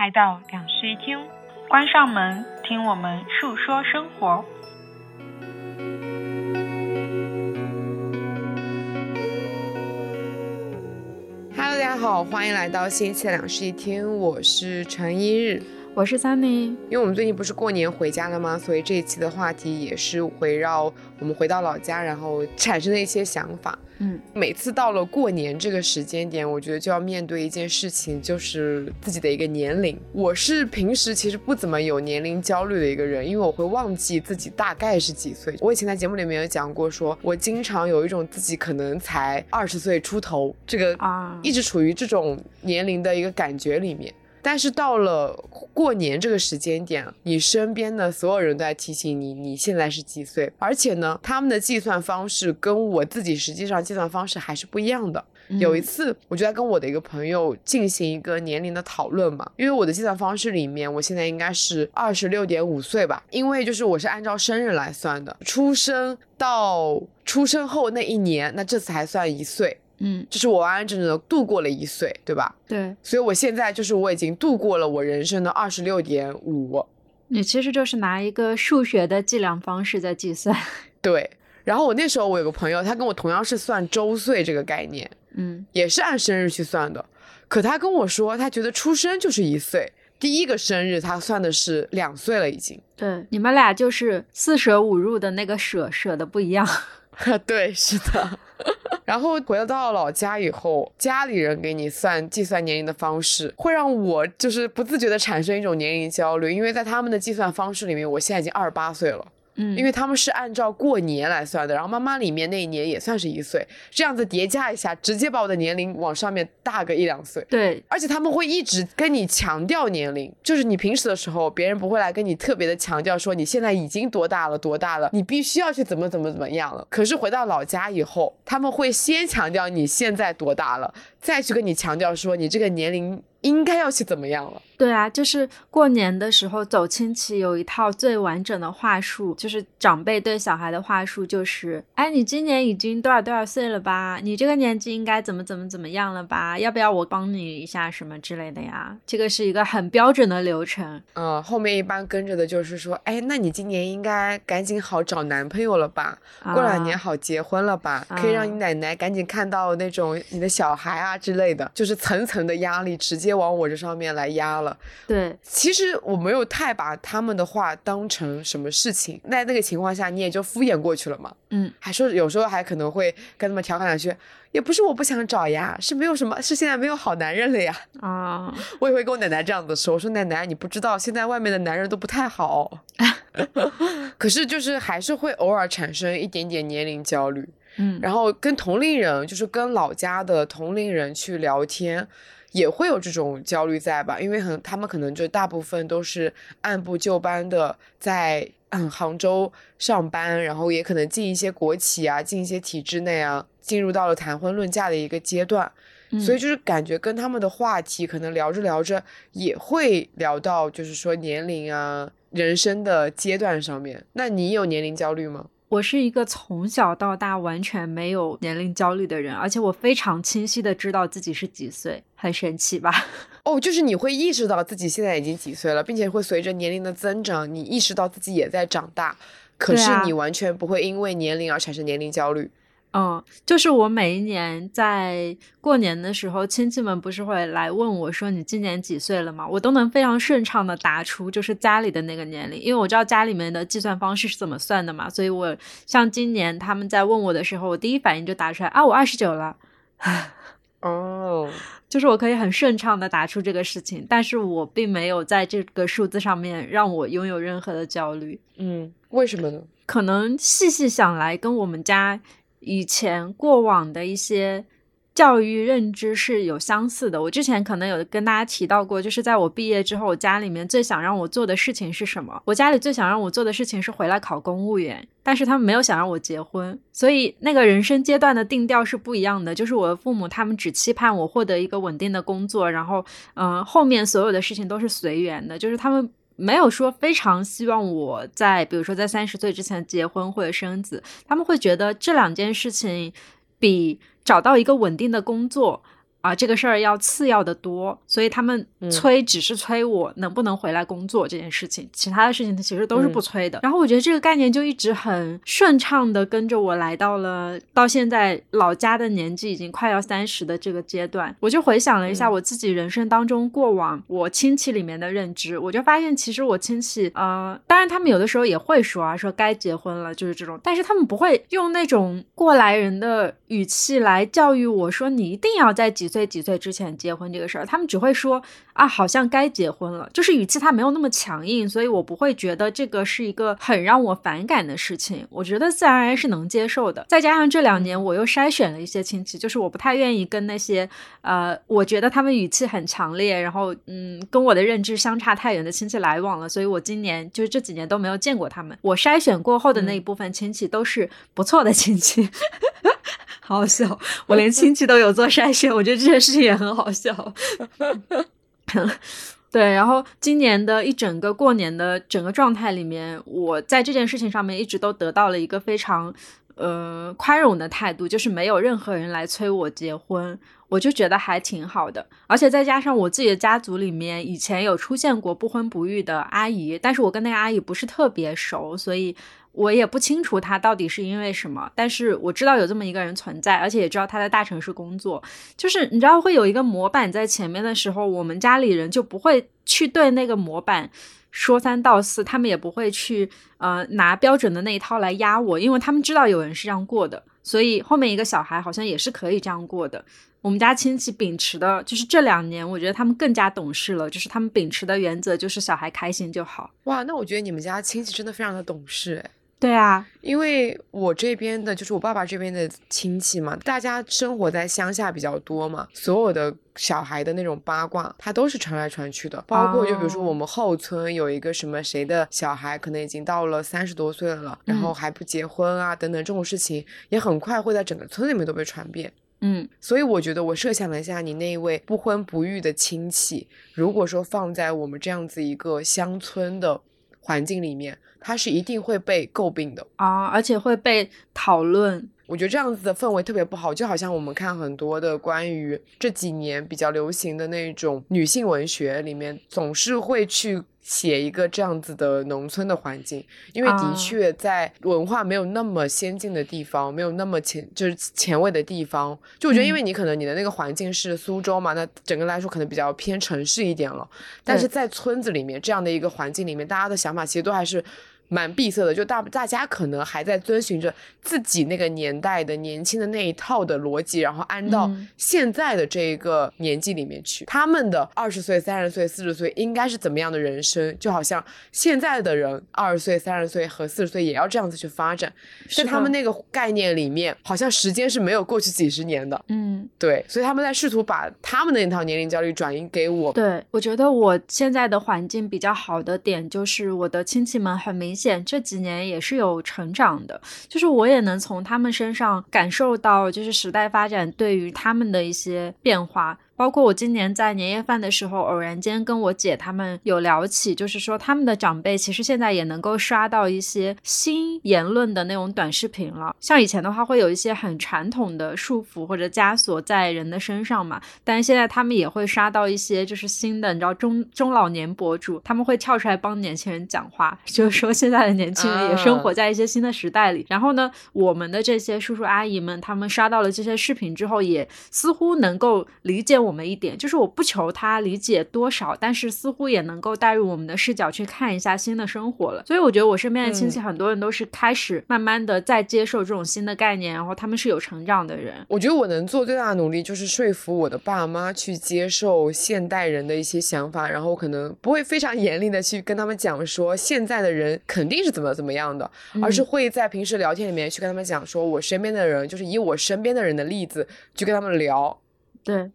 来到两室一厅，关上门，听我们述说生活。Hello，大家好，欢迎来到新一期的两室一厅，我是陈一日。我是 Sunny，因为我们最近不是过年回家了吗？所以这一期的话题也是围绕我们回到老家，然后产生的一些想法。嗯，每次到了过年这个时间点，我觉得就要面对一件事情，就是自己的一个年龄。我是平时其实不怎么有年龄焦虑的一个人，因为我会忘记自己大概是几岁。我以前在节目里面有讲过，说我经常有一种自己可能才二十岁出头，这个啊，一直处于这种年龄的一个感觉里面。但是到了过年这个时间点，你身边的所有人都在提醒你，你现在是几岁，而且呢，他们的计算方式跟我自己实际上计算方式还是不一样的。有一次，我就在跟我的一个朋友进行一个年龄的讨论嘛，因为我的计算方式里面，我现在应该是二十六点五岁吧，因为就是我是按照生日来算的，出生到出生后那一年，那这次还算一岁。嗯，就是我完完整整的度过了一岁，对吧？对，所以我现在就是我已经度过了我人生的二十六点五。你其实就是拿一个数学的计量方式在计算。对，然后我那时候我有个朋友，他跟我同样是算周岁这个概念，嗯，也是按生日去算的。可他跟我说，他觉得出生就是一岁，第一个生日他算的是两岁了已经。对，你们俩就是四舍五入的那个舍舍的不一样。对，是的。然后回到老家以后，家里人给你算计算年龄的方式，会让我就是不自觉的产生一种年龄焦虑，因为在他们的计算方式里面，我现在已经二十八岁了。嗯，因为他们是按照过年来算的，然后妈妈里面那一年也算是一岁，这样子叠加一下，直接把我的年龄往上面大个一两岁。对，而且他们会一直跟你强调年龄，就是你平时的时候，别人不会来跟你特别的强调说你现在已经多大了，多大了，你必须要去怎么怎么怎么样了。可是回到老家以后，他们会先强调你现在多大了，再去跟你强调说你这个年龄。应该要去怎么样了？对啊，就是过年的时候走亲戚，有一套最完整的话术，就是长辈对小孩的话术，就是哎，你今年已经多少多少岁了吧？你这个年纪应该怎么怎么怎么样了吧？要不要我帮你一下什么之类的呀？这个是一个很标准的流程。嗯，后面一般跟着的就是说，哎，那你今年应该赶紧好找男朋友了吧？过两年好结婚了吧？可以让你奶奶赶紧看到那种你的小孩啊之类的，就是层层的压力直接。接往我这上面来压了，对，其实我没有太把他们的话当成什么事情，在那个情况下你也就敷衍过去了嘛，嗯，还说有时候还可能会跟他们调侃两句，也不是我不想找呀，是没有什么，是现在没有好男人了呀，啊，我也会跟我奶奶这样子说，我说奶奶你不知道现在外面的男人都不太好，可是就是还是会偶尔产生一点点年龄焦虑，嗯，然后跟同龄人，就是跟老家的同龄人去聊天。也会有这种焦虑在吧？因为很他们可能就大部分都是按部就班的在嗯杭州上班，然后也可能进一些国企啊，进一些体制内啊，进入到了谈婚论嫁的一个阶段，所以就是感觉跟他们的话题可能聊着聊着也会聊到就是说年龄啊、人生的阶段上面。那你有年龄焦虑吗？我是一个从小到大完全没有年龄焦虑的人，而且我非常清晰的知道自己是几岁，很神奇吧？哦，就是你会意识到自己现在已经几岁了，并且会随着年龄的增长，你意识到自己也在长大，可是你完全不会因为年龄而产生年龄焦虑。嗯，就是我每一年在过年的时候，亲戚们不是会来问我说你今年几岁了吗？我都能非常顺畅的答出就是家里的那个年龄，因为我知道家里面的计算方式是怎么算的嘛。所以我像今年他们在问我的时候，我第一反应就答出来啊，我二十九了。哦，就是我可以很顺畅的答出这个事情，但是我并没有在这个数字上面让我拥有任何的焦虑。嗯，为什么呢？可能细细想来，跟我们家。以前过往的一些教育认知是有相似的。我之前可能有跟大家提到过，就是在我毕业之后，我家里面最想让我做的事情是什么？我家里最想让我做的事情是回来考公务员，但是他们没有想让我结婚，所以那个人生阶段的定调是不一样的。就是我的父母他们只期盼我获得一个稳定的工作，然后嗯，后面所有的事情都是随缘的，就是他们。没有说非常希望我在，比如说在三十岁之前结婚或者生子，他们会觉得这两件事情比找到一个稳定的工作啊，这个事儿要次要的多，所以他们催只是催我能不能回来工作这件事情，其他的事情其实都是不催的。然后我觉得这个概念就一直很顺畅的跟着我来到了到现在老家的年纪已经快要三十的这个阶段。我就回想了一下我自己人生当中过往我亲戚里面的认知，我就发现其实我亲戚呃，当然他们有的时候也会说啊，说该结婚了就是这种，但是他们不会用那种过来人的语气来教育我说你一定要在几。岁几岁之前结婚这个事儿，他们只会说啊，好像该结婚了，就是语气他没有那么强硬，所以我不会觉得这个是一个很让我反感的事情。我觉得自然而然是能接受的。再加上这两年我又筛选了一些亲戚，就是我不太愿意跟那些呃，我觉得他们语气很强烈，然后嗯，跟我的认知相差太远的亲戚来往了。所以我今年就是这几年都没有见过他们。我筛选过后的那一部分亲戚都是不错的亲戚。好好笑，我连亲戚都有做筛选，我觉得这件事情也很好笑。对，然后今年的一整个过年的整个状态里面，我在这件事情上面一直都得到了一个非常呃宽容的态度，就是没有任何人来催我结婚，我就觉得还挺好的。而且再加上我自己的家族里面以前有出现过不婚不育的阿姨，但是我跟那个阿姨不是特别熟，所以。我也不清楚他到底是因为什么，但是我知道有这么一个人存在，而且也知道他在大城市工作。就是你知道会有一个模板在前面的时候，我们家里人就不会去对那个模板说三道四，他们也不会去呃拿标准的那一套来压我，因为他们知道有人是这样过的，所以后面一个小孩好像也是可以这样过的。我们家亲戚秉持的就是这两年，我觉得他们更加懂事了，就是他们秉持的原则就是小孩开心就好。哇，那我觉得你们家亲戚真的非常的懂事哎。对啊，因为我这边的，就是我爸爸这边的亲戚嘛，大家生活在乡下比较多嘛，所有的小孩的那种八卦，他都是传来传去的。包括就比如说我们后村有一个什么谁的小孩，可能已经到了三十多岁了，然后还不结婚啊，等等这种事情，也很快会在整个村里面都被传遍。嗯，所以我觉得我设想了一下，你那一位不婚不育的亲戚，如果说放在我们这样子一个乡村的。环境里面，他是一定会被诟病的啊，而且会被讨论。我觉得这样子的氛围特别不好，就好像我们看很多的关于这几年比较流行的那种女性文学里面，总是会去。写一个这样子的农村的环境，因为的确在文化没有那么先进的地方，没有那么前就是前卫的地方，就我觉得，因为你可能你的那个环境是苏州嘛，那整个来说可能比较偏城市一点了，但是在村子里面这样的一个环境里面，大家的想法其实都还是。蛮闭塞的，就大大家可能还在遵循着自己那个年代的年轻的那一套的逻辑，然后安到现在的这一个年纪里面去。他们的二十岁、三十岁、四十岁应该是怎么样的人生？就好像现在的人二十岁、三十岁和四十岁也要这样子去发展，在他们那个概念里面，好像时间是没有过去几十年的。嗯，对，所以他们在试图把他们的那套年龄焦虑转移给我。对，我觉得我现在的环境比较好的点就是我的亲戚们很明显。这几年也是有成长的，就是我也能从他们身上感受到，就是时代发展对于他们的一些变化。包括我今年在年夜饭的时候，偶然间跟我姐他们有聊起，就是说他们的长辈其实现在也能够刷到一些新言论的那种短视频了。像以前的话，会有一些很传统的束缚或者枷锁在人的身上嘛，但是现在他们也会刷到一些就是新的，你知道中中老年博主，他们会跳出来帮年轻人讲话，就是说现在的年轻人也生活在一些新的时代里。然后呢，我们的这些叔叔阿姨们，他们刷到了这些视频之后，也似乎能够理解我。我们一点就是我不求他理解多少，但是似乎也能够带入我们的视角去看一下新的生活了。所以我觉得我身边的亲戚很多人都是开始慢慢的在接受这种新的概念，然后他们是有成长的人。我觉得我能做最大的努力就是说服我的爸妈去接受现代人的一些想法，然后可能不会非常严厉的去跟他们讲说现在的人肯定是怎么怎么样的，而是会在平时聊天里面去跟他们讲说我身边的人就是以我身边的人的例子去跟他们聊。对。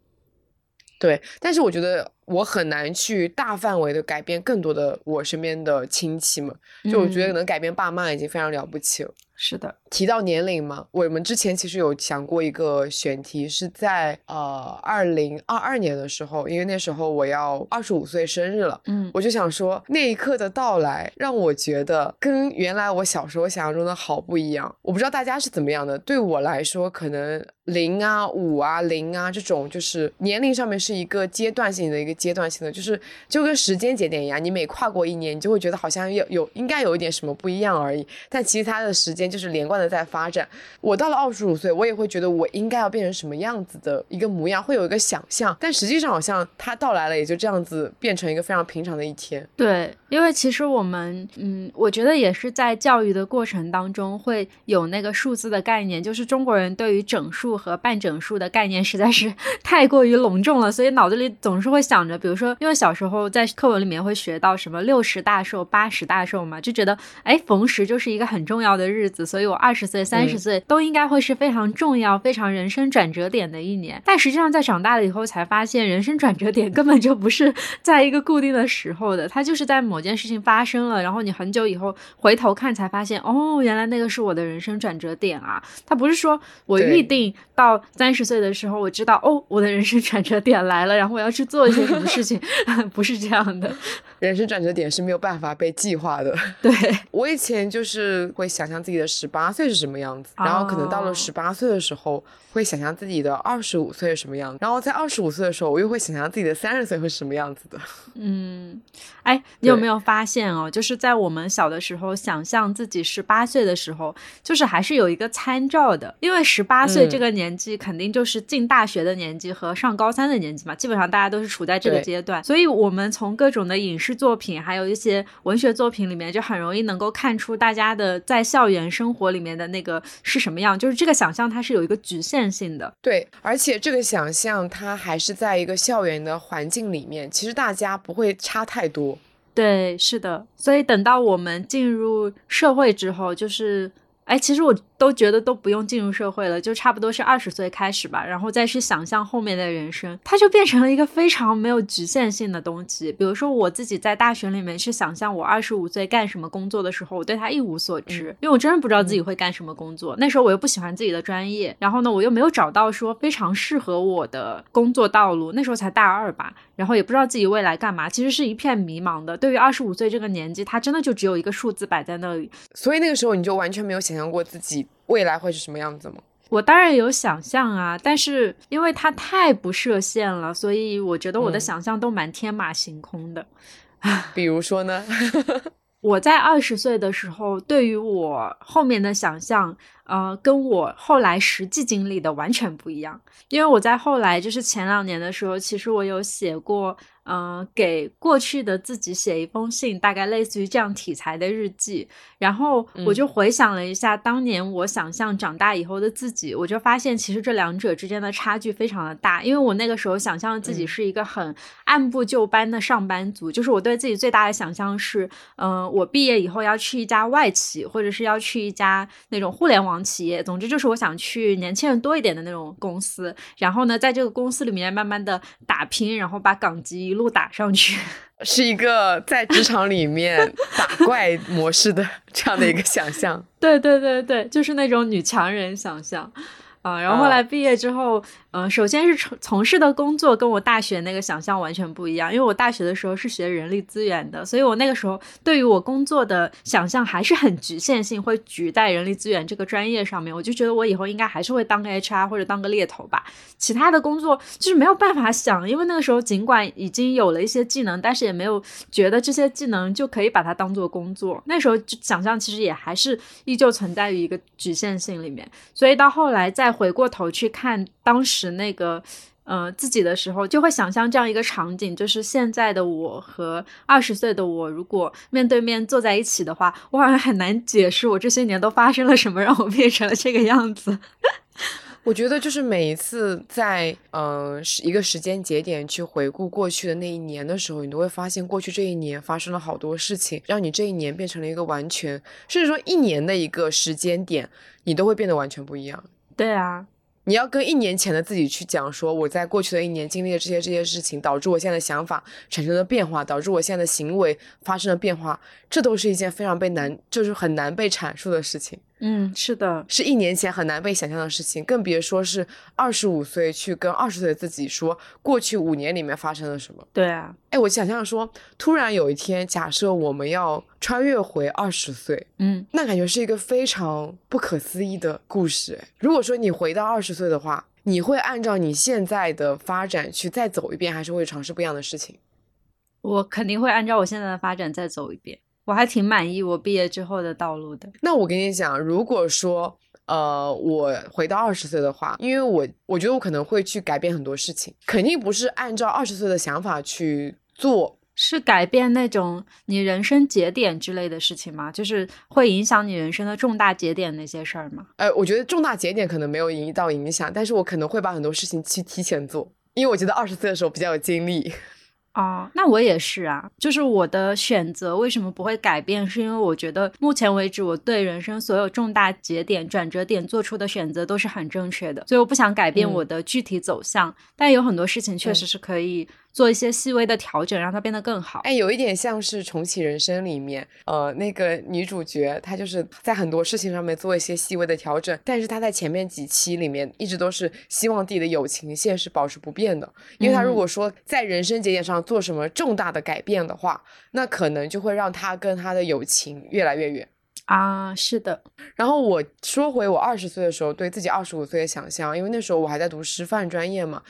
对，但是我觉得我很难去大范围的改变更多的我身边的亲戚们。就我觉得能改变爸妈已经非常了不起了。是的，提到年龄嘛，我们之前其实有想过一个选题，是在呃二零二二年的时候，因为那时候我要二十五岁生日了，嗯我就想说那一刻的到来让我觉得跟原来我小时候想象中的好不一样。我不知道大家是怎么样的，对我来说可能。零啊，五啊，零啊，这种就是年龄上面是一个阶段性的一个阶段性的，就是就跟时间节点一样，你每跨过一年，你就会觉得好像有有应该有一点什么不一样而已。但其实它的时间就是连贯的在发展。我到了二十五岁，我也会觉得我应该要变成什么样子的一个模样，会有一个想象。但实际上好像它到来了，也就这样子变成一个非常平常的一天。对，因为其实我们，嗯，我觉得也是在教育的过程当中会有那个数字的概念，就是中国人对于整数。和半整数的概念实在是 太过于隆重了，所以脑子里总是会想着，比如说，因为小时候在课文里面会学到什么六十大寿、八十大寿嘛，就觉得哎，逢十就是一个很重要的日子，所以我二十岁、三十岁都应该会是非常重要、非常人生转折点的一年。但实际上，在长大了以后才发现，人生转折点 根本就不是在一个固定的时候的，它就是在某件事情发生了，然后你很久以后回头看才发现，哦，原来那个是我的人生转折点啊！它不是说我预定。到三十岁的时候，我知道哦，我的人生转折点来了，然后我要去做一些什么事情，不是这样的。人生转折点是没有办法被计划的。对我以前就是会想象自己的十八岁是什么样子，然后可能到了十八岁的时候，会想象自己的二十五岁是什么样子，然后在二十五岁的时候，我又会想象自己的三十岁会是什么样子的。嗯，哎，你有没有发现哦？就是在我们小的时候，想象自己十八岁的时候，就是还是有一个参照的，因为十八岁这个年纪肯定就是进大学的年纪和上高三的年纪嘛，基本上大家都是处在这个阶段，所以我们从各种的影视作品，还有一些文学作品里面，就很容易能够看出大家的在校园生活里面的那个是什么样，就是这个想象它是有一个局限性的。对，而且这个想象它还是在一个校园的环境里面，其实大家。不会差太多，对，是的，所以等到我们进入社会之后，就是，哎，其实我。都觉得都不用进入社会了，就差不多是二十岁开始吧，然后再去想象后面的人生，它就变成了一个非常没有局限性的东西。比如说我自己在大学里面去想象我二十五岁干什么工作的时候，我对它一无所知，因为我真的不知道自己会干什么工作。那时候我又不喜欢自己的专业，然后呢，我又没有找到说非常适合我的工作道路。那时候才大二吧，然后也不知道自己未来干嘛，其实是一片迷茫的。对于二十五岁这个年纪，他真的就只有一个数字摆在那里。所以那个时候你就完全没有想象过自己。未来会是什么样子吗？我当然有想象啊，但是因为它太不设限了，所以我觉得我的想象都蛮天马行空的。比如说呢？我在二十岁的时候，对于我后面的想象，呃，跟我后来实际经历的完全不一样。因为我在后来就是前两年的时候，其实我有写过。嗯，给过去的自己写一封信，大概类似于这样题材的日记。然后我就回想了一下当年我想象长大以后的自己，我就发现其实这两者之间的差距非常的大。因为我那个时候想象自己是一个很按部就班的上班族，就是我对自己最大的想象是，嗯，我毕业以后要去一家外企，或者是要去一家那种互联网企业。总之就是我想去年轻人多一点的那种公司。然后呢，在这个公司里面慢慢的打拼，然后把岗级。路打上去，是一个在职场里面打怪模式的这样的一个想象。对对对对，就是那种女强人想象啊。然后后来毕业之后。嗯，首先是从从事的工作跟我大学那个想象完全不一样，因为我大学的时候是学人力资源的，所以我那个时候对于我工作的想象还是很局限性，会局在人力资源这个专业上面。我就觉得我以后应该还是会当个 HR 或者当个猎头吧，其他的工作就是没有办法想，因为那个时候尽管已经有了一些技能，但是也没有觉得这些技能就可以把它当做工作。那时候就想象其实也还是依旧存在于一个局限性里面，所以到后来再回过头去看当时。那个，呃，自己的时候就会想象这样一个场景，就是现在的我和二十岁的我，如果面对面坐在一起的话，我好像很难解释我这些年都发生了什么，让我变成了这个样子。我觉得就是每一次在呃一个时间节点去回顾过去的那一年的时候，你都会发现过去这一年发生了好多事情，让你这一年变成了一个完全，甚至说一年的一个时间点，你都会变得完全不一样。对啊。你要跟一年前的自己去讲，说我在过去的一年经历了这些这些事情，导致我现在的想法产生了变化，导致我现在的行为发生了变化，这都是一件非常被难，就是很难被阐述的事情。嗯，是的，是一年前很难被想象的事情，更别说是二十五岁去跟二十岁的自己说过去五年里面发生了什么。对啊，哎，我想象说，突然有一天，假设我们要穿越回二十岁，嗯，那感觉是一个非常不可思议的故事。哎，如果说你回到二十岁的话，你会按照你现在的发展去再走一遍，还是会尝试不一样的事情？我肯定会按照我现在的发展再走一遍。我还挺满意我毕业之后的道路的。那我跟你讲，如果说呃我回到二十岁的话，因为我我觉得我可能会去改变很多事情，肯定不是按照二十岁的想法去做，是改变那种你人生节点之类的事情吗？就是会影响你人生的重大节点那些事儿吗？呃，我觉得重大节点可能没有影到影响，但是我可能会把很多事情去提前做，因为我觉得二十岁的时候比较有精力。哦，那我也是啊，就是我的选择为什么不会改变？是因为我觉得目前为止我对人生所有重大节点、转折点做出的选择都是很正确的，所以我不想改变我的具体走向。但有很多事情确实是可以做一些细微的调整，让它变得更好。哎，有一点像是重启人生里面，呃，那个女主角她就是在很多事情上面做一些细微的调整，但是她在前面几期里面一直都是希望自己的友情线是保持不变的，因为她如果说在人生节点上。做什么重大的改变的话，那可能就会让她跟她的友情越来越远啊。是的。然后我说回我二十岁的时候对自己二十五岁的想象，因为那时候我还在读师范专业嘛，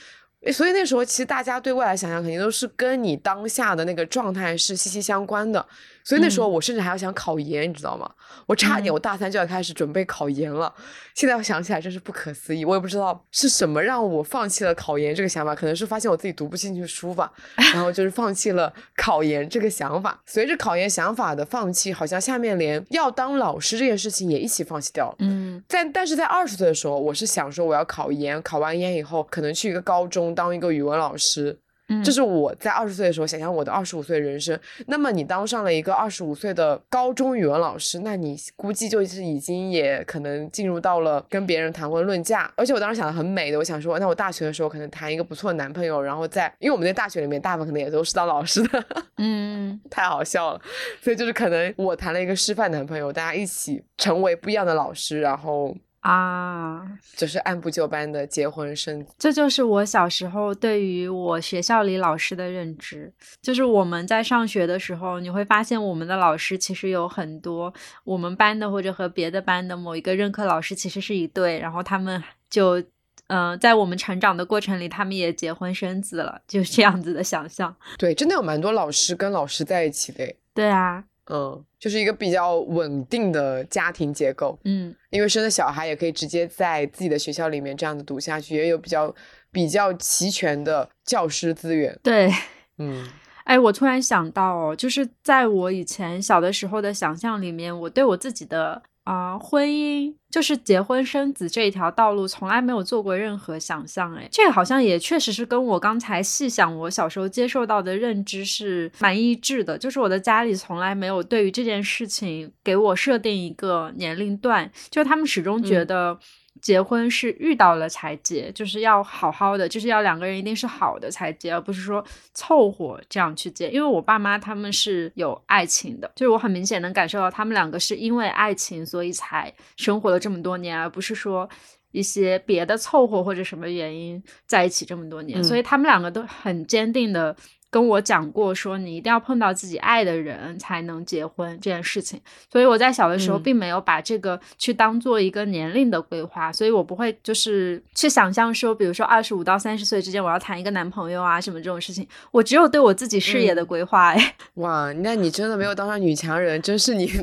所以那时候其实大家对未来想象肯定都是跟你当下的那个状态是息息相关的。所以那时候我甚至还要想考研，你知道吗？我差点我大三就要开始准备考研了。现在我想起来真是不可思议，我也不知道是什么让我放弃了考研这个想法，可能是发现我自己读不进去书吧，然后就是放弃了考研这个想法。随着考研想法的放弃，好像下面连要当老师这件事情也一起放弃掉了。嗯，在但是在二十岁的时候，我是想说我要考研，考完研以后可能去一个高中当一个语文老师。这是我在二十岁的时候想象我的二十五岁人生。那么你当上了一个二十五岁的高中语文老师，那你估计就是已经也可能进入到了跟别人谈婚论嫁。而且我当时想的很美的，我想说，那我大学的时候可能谈一个不错的男朋友，然后在因为我们在大学里面大部分可能也都是当老师的，嗯，太好笑了。所以就是可能我谈了一个师范男朋友，大家一起成为不一样的老师，然后。啊，就是按部就班的结婚生，这就是我小时候对于我学校里老师的认知。就是我们在上学的时候，你会发现我们的老师其实有很多我们班的或者和别的班的某一个任课老师其实是一对，然后他们就嗯，在我们成长的过程里，他们也结婚生子了，就是这样子的想象。对，真的有蛮多老师跟老师在一起的。对啊。嗯，就是一个比较稳定的家庭结构。嗯，因为生的小孩也可以直接在自己的学校里面这样子读下去，也有比较比较齐全的教师资源。对，嗯，哎，我突然想到哦，就是在我以前小的时候的想象里面，我对我自己的。啊，婚姻就是结婚生子这一条道路，从来没有做过任何想象。哎，这个好像也确实是跟我刚才细想，我小时候接受到的认知是蛮一致的。就是我的家里从来没有对于这件事情给我设定一个年龄段，就他们始终觉得。结婚是遇到了才结，就是要好好的，就是要两个人一定是好的才结，而不是说凑合这样去结。因为我爸妈他们是有爱情的，就是我很明显能感受到他们两个是因为爱情所以才生活了这么多年，而不是说一些别的凑合或者什么原因在一起这么多年。所以他们两个都很坚定的。跟我讲过说，你一定要碰到自己爱的人才能结婚这件事情，所以我在小的时候并没有把这个去当做一个年龄的规划，所以我不会就是去想象说，比如说二十五到三十岁之间我要谈一个男朋友啊什么这种事情，我只有对我自己事业的规划。哎，哇，那你真的没有当上女强人，真是你。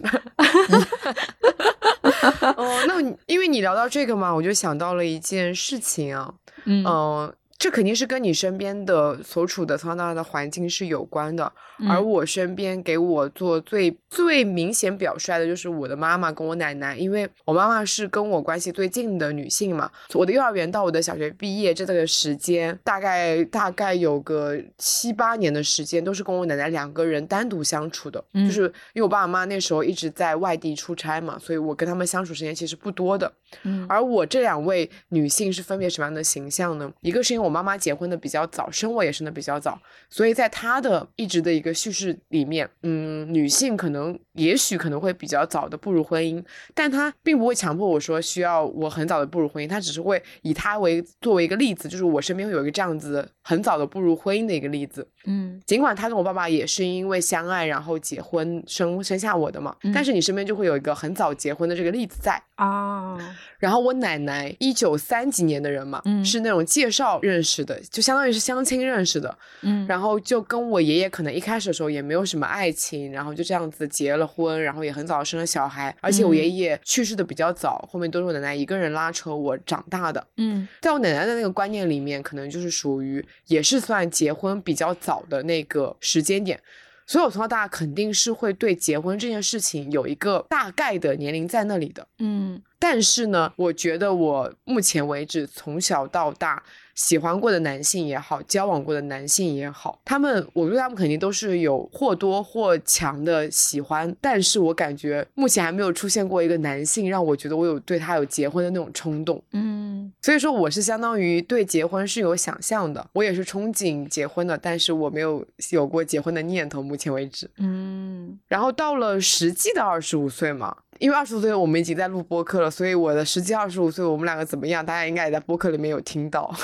哦，那因为你聊到这个嘛，我就想到了一件事情啊，嗯。这肯定是跟你身边的所处的从小到大的环境是有关的。而嗯我身边给我做最最明显表率的就是我的妈妈跟我奶奶，因为我妈妈是跟我关系最近的女性嘛。我的幼儿园到我的小学毕业这个时间，大概大概有个七八年的时间，都是跟我奶奶两个人单独相处的。嗯就是因为我爸我妈那时候一直在外地出差嘛，所以我跟他们相处时间其实不多的。嗯而我这两位女性是分别什么样的形象呢？一个是因为我妈妈结婚的比较早，生我也生的比较早，所以在她的一直的一个叙事里面，嗯，女性可能也许可能会比较早的步入婚姻，但她并不会强迫我说需要我很早的步入婚姻，她只是会以她为作为一个例子，就是我身边会有一个这样子很早的步入婚姻的一个例子。嗯尽管她跟我爸爸也是因为相爱，然后结婚生生下我的嘛，嗯但是你身边就会有一个很早结婚的这个例子在。哦，然后我奶奶一九三几年的人嘛，嗯是那种介绍认识的，就相当于是相亲认识的。嗯然后就跟我爷爷可能一开始的时候也没有什么爱情，然后就这样子结了婚，然后也很早生了小孩。而且我爷嗯爷去世的比较早，后面都是我奶奶一个人拉扯我长大的。嗯在我奶奶的那个观念里面，可能就是属于也是算结婚比较早的那个时间点，所以我从小到大肯定是会对结婚这件事情有一个大概的年龄在那里的。嗯但是呢，我觉得我目前为止从小到大喜欢过的男性也好，交往过的男性也好，他们我对他们肯定都是有或多或强的喜欢，但是我感觉目前还没有出现过一个男性让我觉得我有对他有结婚的那种冲动。嗯所以说我是相当于对结婚是有想象的，我也是憧憬结婚的，但是我没有有过结婚的念头，目前为止。嗯然后到了实际的二十五岁嘛，因为二十五岁我们已经在录播客了，所以我的实际二十五岁我们两个怎么样，大家应该也在播客里面有听到。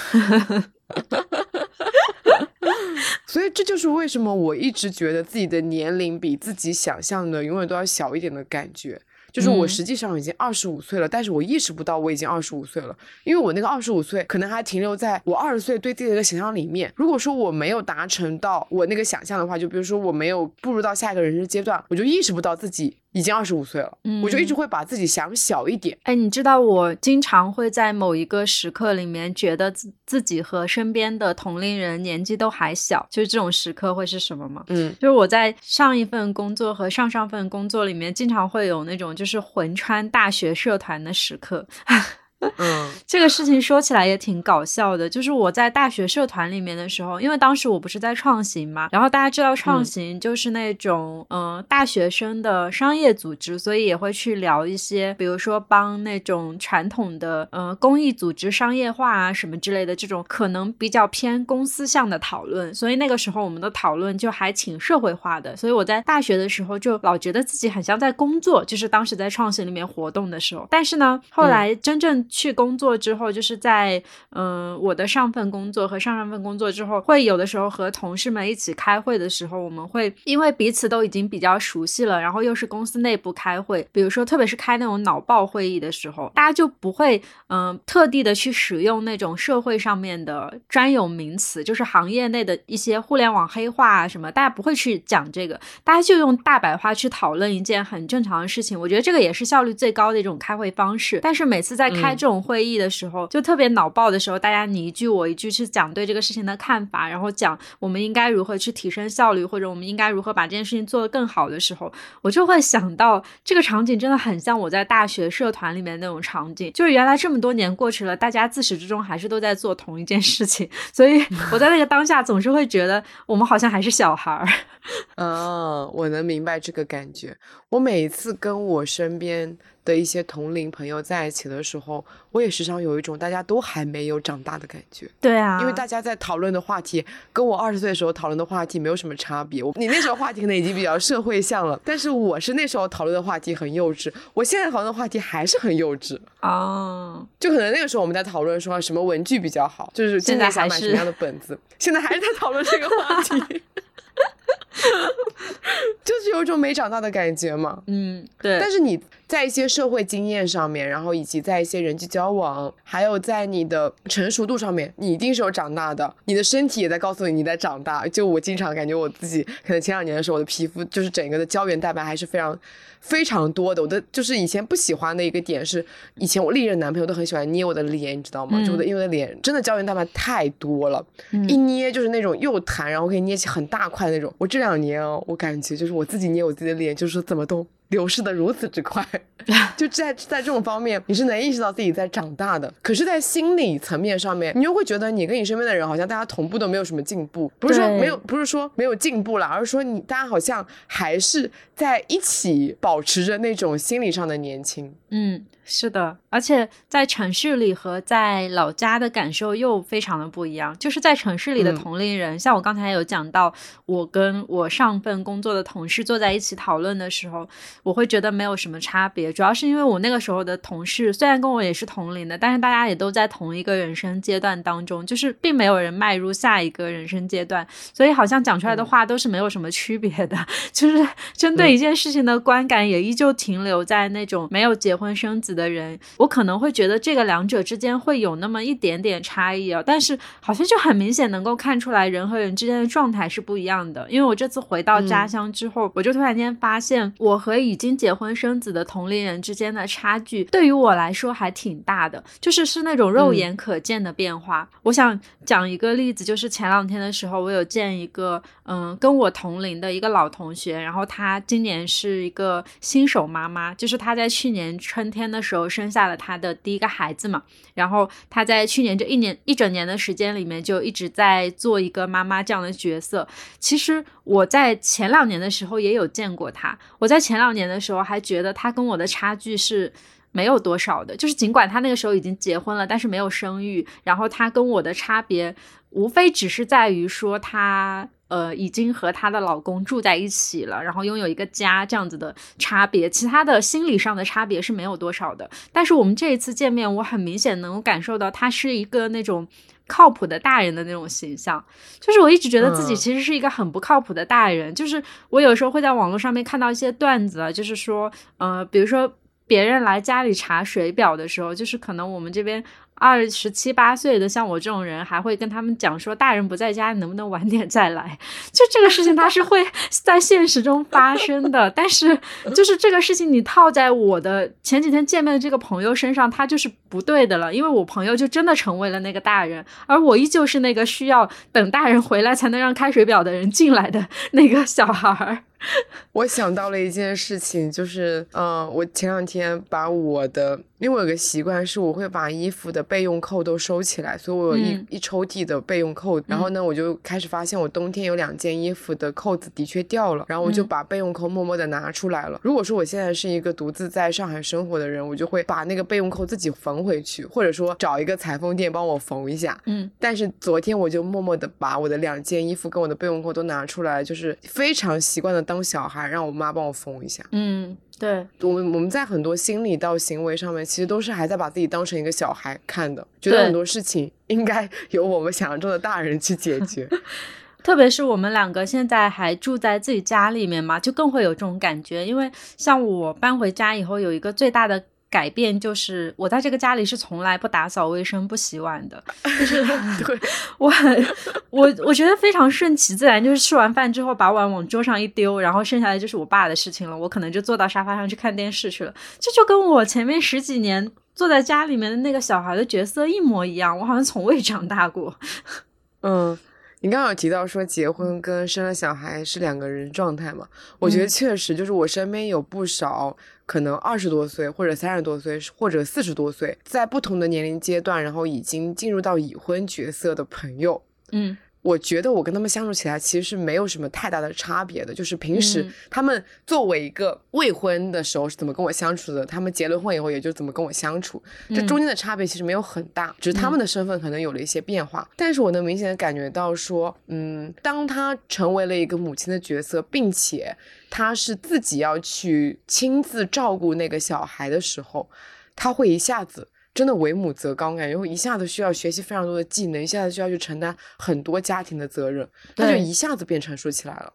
所以这就是为什么我一直觉得自己的年龄比自己想象的永远都要小一点的感觉。就是我嗯实际上已经二十五岁了，但是我意识不到我已经二十五岁了，因为我那个二十五岁可能还停留在我二十岁对自己的一个想象里面。如果说我没有达成到我那个想象的话，就比如说我没有步入到下一个人生阶段，我就意识不到自己已经二十五岁了，我就一直嗯会把自己想小一点。哎，你知道我经常会在某一个时刻里面觉得自自己和身边的同龄人年纪都还小，就是这种时刻会是什么吗？嗯就是我在上一份工作和上上份工作里面，经常会有那种就是魂穿大学社团的时刻。嗯。这个事情说起来也挺搞笑的，就是我在大学社团里面的时候，因为当时我不是在创行嘛，然后大家知道创嗯。行就是那种嗯、呃大学生的商业组织，所以也会去聊一些，比如说帮那种传统的呃公益组织商业化啊什么之类的这种可能比较偏公司向的讨论，所以那个时候我们的讨论就还挺社会化的，所以我在大学的时候就老觉得自己很像在工作，就是当时在创行里面活动的时候，但是呢，后来真正去工作之后，就是在嗯、我的上份工作和上上份工作之后，会有的时候和同事们一起开会的时候，我们会因为彼此都已经比较熟悉了，然后又是公司内部开会，比如说特别是开那种脑爆会议的时候，大家就不会嗯、特地的去使用那种社会上面的专有名词，就是行业内的一些互联网黑话啊什么，大家不会去讲这个，大家就用大白话去讨论一件很正常的事情。我觉得这个也是效率最高的一种开会方式。但是每次在开这种会议的时候，就特别脑爆的时候，大家你一句我一句去讲对这个事情的看法，然后讲我们应该如何去提升效率，或者我们应该如何把这件事情做得更好的时候，我就会想到这个场景真的很像我在大学社团里面那种场景，就是原来这么多年过去了，大家自始至终还是都在做同一件事情，所以我在那个当下总是会觉得我们好像还是小孩儿。嗯，我能明白这个感觉。我每次跟我身边的一些同龄朋友在一起的时候，我也时常有一种大家都还没有长大的感觉。对啊，因为大家在讨论的话题跟我二十岁的时候讨论的话题没有什么差别。我你那时候话题可能已经比较社会向了，但是我是那时候讨论的话题很幼稚，我现在讨论的话题还是很幼稚。啊，就可能那个时候我们在讨论说什么文具比较好，就是今现在年想买什么样的本子，现在还是在讨论这个话题。就是有一种没长大的感觉嘛。嗯，对。但是你在一些社会经验上面，然后以及在一些人际交往，还有在你的成熟度上面，你一定是有长大的。你的身体也在告诉你你在长大。就我经常感觉我自己，可能前两年的时候，我的皮肤就是整个的胶原蛋白还是非常。非常多的，我的就是以前不喜欢的一个点是，以前我历任男朋友都很喜欢捏我的脸，你知道吗？就我的因为我的脸真的胶原蛋白太多了，一捏就是那种又弹，然后可以捏起很大块那种。我这两年哦，我感觉就是我自己捏我自己的脸，就是怎么都。流逝的如此之快，就在在这种方面，你是能意识到自己在长大的。可是，在心理层面上面，你又会觉得你跟你身边的人好像大家同步都没有什么进步，不是说没有，不是说没有进步了，而是说你大家好像还是在一起保持着那种心理上的年轻。嗯。是的，而且在城市里和在老家的感受又非常的不一样。就是在城市里的同龄人，像我刚才有讲到，我跟我上份工作的同事坐在一起讨论的时候，我会觉得没有什么差别。主要是因为我那个时候的同事虽然跟我也是同龄的，但是大家也都在同一个人生阶段当中，就是并没有人迈入下一个人生阶段，所以好像讲出来的话都是没有什么区别的。就是针对一件事情的观感也依旧停留在那种没有结婚生子。的人，我可能会觉得这个两者之间会有那么一点点差异啊，但是好像就很明显能够看出来人和人之间的状态是不一样的。因为我这次回到家乡之后，我就突然间发现，我和已经结婚生子的同龄人之间的差距，对于我来说还挺大的，就是是那种肉眼可见的变化。我想讲一个例子，就是前两天的时候，我有见一个嗯跟我同龄的一个老同学，然后他今年是一个新手妈妈，就是他在去年春天的。时候生下了他的第一个孩子嘛，然后他在去年这一年一整年的时间里面就一直在做一个妈妈这样的角色。其实我在前两年的时候也有见过他，我在前两年的时候还觉得他跟我的差距是没有多少的，就是尽管他那个时候已经结婚了，但是没有生育，然后他跟我的差别无非只是在于说他。呃，已经和她的老公住在一起了，然后拥有一个家这样子的差别，其他的心理上的差别是没有多少的。但是我们这一次见面，我很明显能够感受到她是一个那种靠谱的大人的那种形象。就是我一直觉得自己其实是一个很不靠谱的大人。就是我有时候会在网络上面看到一些段子，就是说，呃，比如说别人来家里查水表的时候，就是可能我们这边。二十七八岁的像我这种人，还会跟他们讲说，大人不在家，你能不能晚点再来？就这个事情，它是会 在现实中发生的。但是，就是这个事情，你套在我的前几天见面的这个朋友身上，他就是不对的了。因为我朋友就真的成为了那个大人，而我依旧是那个需要等大人回来才能让开水表的人进来的 那个小孩儿。我想到了一件事情，就是，嗯，我前两天把我的，因为我有个习惯，是我会把衣服的备用扣都收起来，所以我有一一抽屉的备用扣。然后呢，我就开始发现我冬天有两件衣服的扣子的确掉了，然后我就把备用扣默默的拿出来了。如果说我现在是一个独自在上海生活的人，我就会把那个备用扣自己缝回去，或者说找一个裁缝店帮我缝一下。嗯，但是昨天我就默默的把我的两件衣服跟我的备用扣都拿出来，就是非常习惯的。当小孩，让我妈帮我缝一下。嗯，对，我们我们在很多心理到行为上面，其实都是还在把自己当成一个小孩看的，觉得很多事情应该 由我们想象中的大人去解决。特别是我们两个现在还住在自己家里面嘛，就更会有这种感觉。因为像我搬回家以后，有一个最大的。改变就是我在这个家里是从来不打扫卫生、不洗碗的，就是 对我很我我觉得非常顺其自然，就是吃完饭之后把碗往桌上一丢，然后剩下来就是我爸的事情了，我可能就坐到沙发上去看电视去了，这就跟我前面十几年坐在家里面的那个小孩的角色一模一样，我好像从未长大过。嗯。你刚刚有提到说结婚跟生了小孩是两个人状态嘛？我觉得确实，就是我身边有不少可能二十多岁或者三十多岁或者四十多岁，在不同的年龄阶段，然后已经进入到已婚角色的朋友，嗯。我觉得我跟他们相处起来其实是没有什么太大的差别的，就是平时他们作为一个未婚的时候是怎么跟我相处的，他们结了婚以后也就怎么跟我相处，这中间的差别其实没有很大，只是他们的身份可能有了一些变化。但是我能明显的感觉到说，嗯，当他成为了一个母亲的角色，并且他是自己要去亲自照顾那个小孩的时候，他会一下子。真的为母则刚，感觉会一下子需要学习非常多的技能，一下子需要去承担很多家庭的责任，他就一下子变成熟起来了。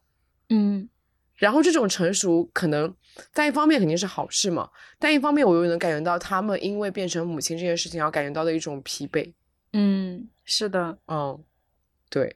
嗯然后这种成熟可能在一方面肯定是好事嘛，但一方面我又能感觉到他们因为变成母亲这件事情而感觉到的一种疲惫。嗯，是的。嗯，对，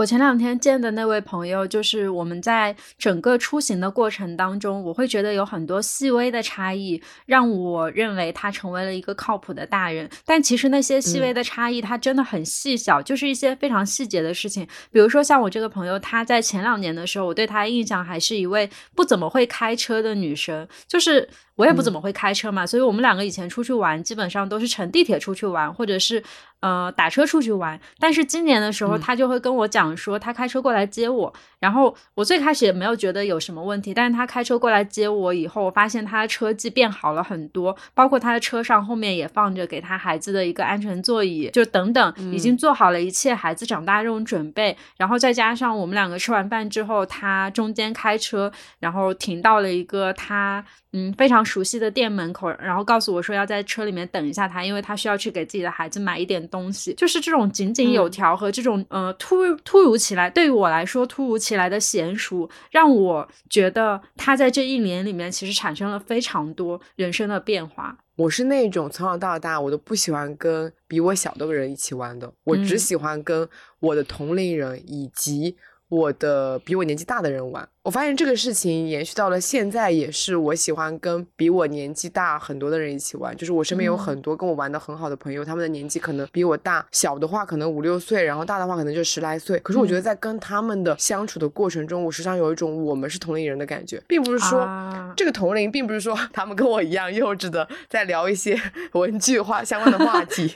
我前两天见的那位朋友，就是我们在整个出行的过程当中，我会觉得有很多细微的差异，让我认为他成为了一个靠谱的大人。但其实那些细微的差异，它真的很细小，就是一些非常细节的事情。比如说像我这个朋友，他在前两年的时候，我对他的印象还是一位不怎么会开车的女生，就是我也不怎么会开车嘛，所以我们两个以前出去玩，基本上都是乘地铁出去玩，或者是呃打车出去玩。但是今年的时候，嗯他就会跟我讲说，他开车过来接我。然后我最开始也没有觉得有什么问题，但是他开车过来接我以后，我发现他的车技变好了很多，包括他的车上后面也放着给他孩子的一个安全座椅，就等等，已经做好了一切孩子长大这种准备。然后再加上我们两个吃完饭之后，他中间开车，然后停到了一个他嗯非常熟悉的店门口，然后告诉我说要在车里面等一下他，因为他需要去给自己的孩子买一点东西。就是这种井井有条和这种、呃突突如其来，对于我来说突如其来的娴熟，让我觉得他在这一年里面其实产生了非常多人生的变化。我是那种从小到大我都不喜欢跟比我小的人一起玩的，我只嗯喜欢跟我的同龄人以及我的比我年纪大的人玩。我发现这个事情延续到了现在，也是我喜欢跟比我年纪大很多的人一起玩。就是我身边有嗯很多跟我玩的很好的朋友，他们的年纪可能比我大，小的话可能五六岁，然后大的话可能就十来岁。可是我觉得在跟他们的相处的过程中，我时常有一种我们是同龄人的感觉，并不是说。啊这个同龄并不是说 他们跟我一样幼稚的在聊一些 文具话相关的话题，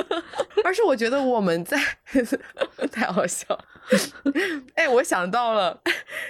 而是我觉得我们在太好笑了。哎，我想到了，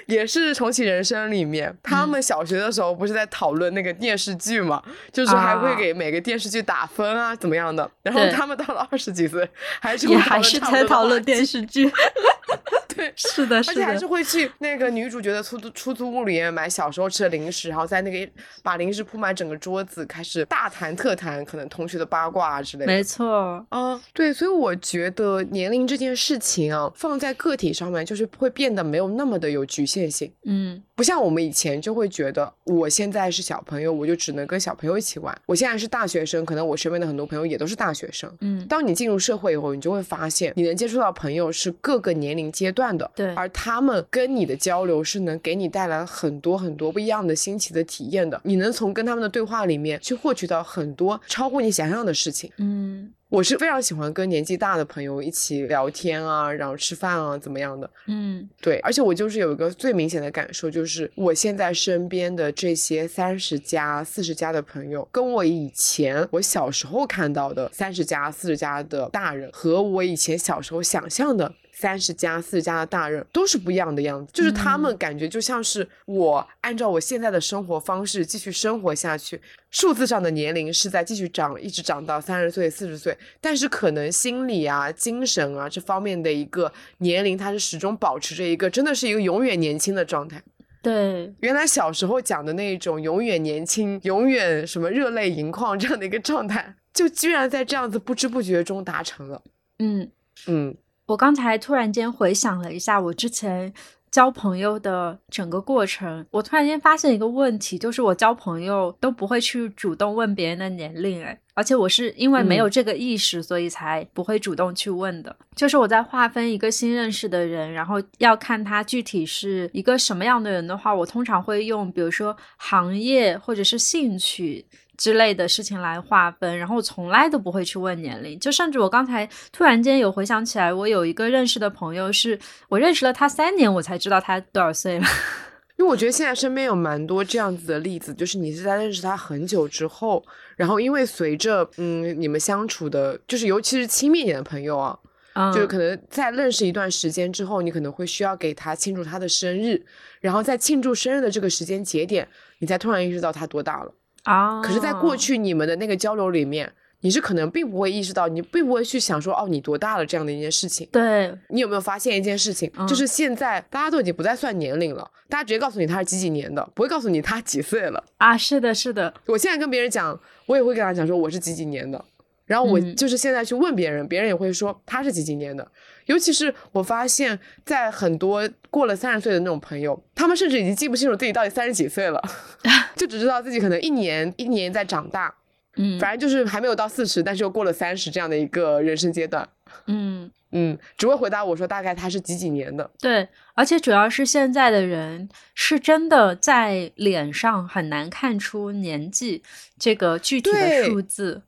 也是重启人生里面，他们小学的时候不是在讨论那个电视剧嘛，就是还会啊给每个电视剧打分啊，怎么样的。然后他们到了二十几岁，还是会也还是在讨论电视剧。对，是的，是的而且还是。会去那个女主角的出租出租屋里面买小时候吃的零食，然后在那个把零食铺满整个桌子，开始大谈特谈可能同学的八卦啊之类的。没错，啊，对，所以我觉得年龄这件事情啊，放在个体上面，就是会变得没有那么的有局限性。嗯不像我们以前就会觉得，我现在是小朋友，我就只能跟小朋友一起玩。我现在是大学生，可能我身边的很多朋友也都是大学生。嗯，当你进入社会以后，你就会发现，你能接触到朋友是各个年龄阶段的，对而他们跟你的交流是能给你带来很多很多不一样的新奇的体验的。你能从跟他们的对话里面去获取到很多超乎你想象的事情。嗯我是非常喜欢跟年纪大的朋友一起聊天啊，然后吃饭啊，怎么样的。嗯对，而且我就是有一个最明显的感受，就是我现在身边的这些三十加、四十加的朋友，跟我以前我小时候看到的三十加、四十加的大人，和我以前小时候想象的。三十加、四十加的大人都是不一样的样子，就是他们感觉就像是我按照我现在的生活方式继续生活下去，数字上的年龄是在继续长，一直长到三十岁、四十岁，但是可能心理啊、精神啊这方面的一个年龄，它是始终保持着一个真的是一个永远年轻的状态。对，原来小时候讲的那种永远年轻、永远什么热泪盈眶这样的一个状态，就居然在这样子不知不觉中达成了。嗯。嗯我刚才突然间回想了一下我之前交朋友的整个过程，我突然间发现一个问题，就是我交朋友都不会去主动问别人的年龄，哎，而且我是因为没有嗯这个意识，所以才不会主动去问的。就是我在划分一个新认识的人，然后要看他具体是一个什么样的人的话，我通常会用比如说行业或者是兴趣。之类的事情来划分，然后我从来都不会去问年龄，就甚至我刚才突然间有回想起来，我有一个认识的朋友是，我认识了他三年，我才知道他多少岁了。因为我觉得现在身边有蛮多这样子的例子，就是你是在认识他很久之后，然后因为随着嗯你们相处的，就是尤其是亲密一点的朋友啊，嗯，就是可能在认识一段时间之后，你可能会需要给他庆祝他的生日，然后在庆祝生日的这个时间节点，你才突然意识到他多大了。啊，可是，在过去你们的那个交流里面，你是可能并不会意识到，你并不会去想说，哦，你多大了这样的一件事情。对，你有没有发现一件事情，嗯就是现在大家都已经不再算年龄了，大家直接告诉你他是几几年的，不会告诉你他几岁了。啊，是的，是的，我现在跟别人讲，我也会跟他讲说我是几几年的，然后我嗯就是现在去问别人，别人也会说他是几几年的。尤其是我发现，在很多过了三十岁的那种朋友，他们甚至已经记不清楚自己到底三十几岁了，就只知道自己可能一年一年在长大，嗯反正就是还没有到四十，但是又过了三十这样的一个人生阶段。嗯，嗯，只会回答我说大概他是几几年的。对，而且主要是现在的人是真的在脸上很难看出年纪这个具体的数字。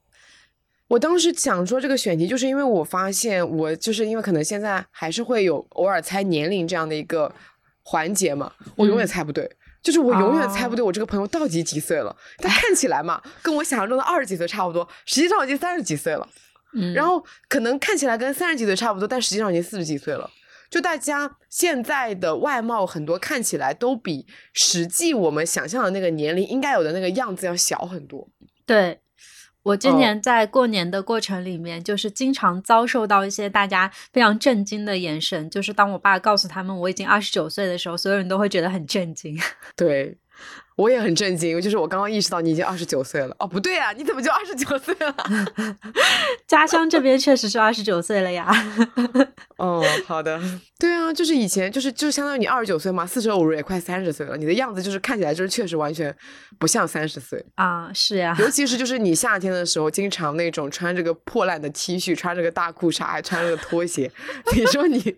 我当时想说这个选题，就是因为我发现我就是因为可能现在还是会有偶尔猜年龄这样的一个环节嘛，我永远嗯猜不对。就是我永远猜不哦对我这个朋友到底几岁了，他看起来嘛，跟我想象中的二十几岁差不多，实际上已经三十几岁了。嗯，然后可能看起来跟三十几岁差不多，但实际上已经四十几岁了。就大家现在的外貌很多看起来都比实际我们想象的那个年龄应该有的那个样子要小很多。对。我今哦年在过年的过程里面，就是经常遭受到一些大家非常震惊的眼神。就是当我爸告诉他们我已经二十九岁的时候，所有人都会觉得很震惊。对，我也很震惊，就是我刚刚意识到你已经二十九岁了。哦，不对啊，你怎么就二十九岁了？家乡这边确实是二十九岁了呀。哦，好的。对啊，就是以前就是就相当于你二十九岁嘛，四舍五入也快三十岁了，你的样子就是看起来就是确实完全不像三十岁。啊，是呀，尤其是就是你夏天的时候，经常那种穿着个破烂的 T 恤，穿着个大裤衩，还穿着个拖鞋，你说你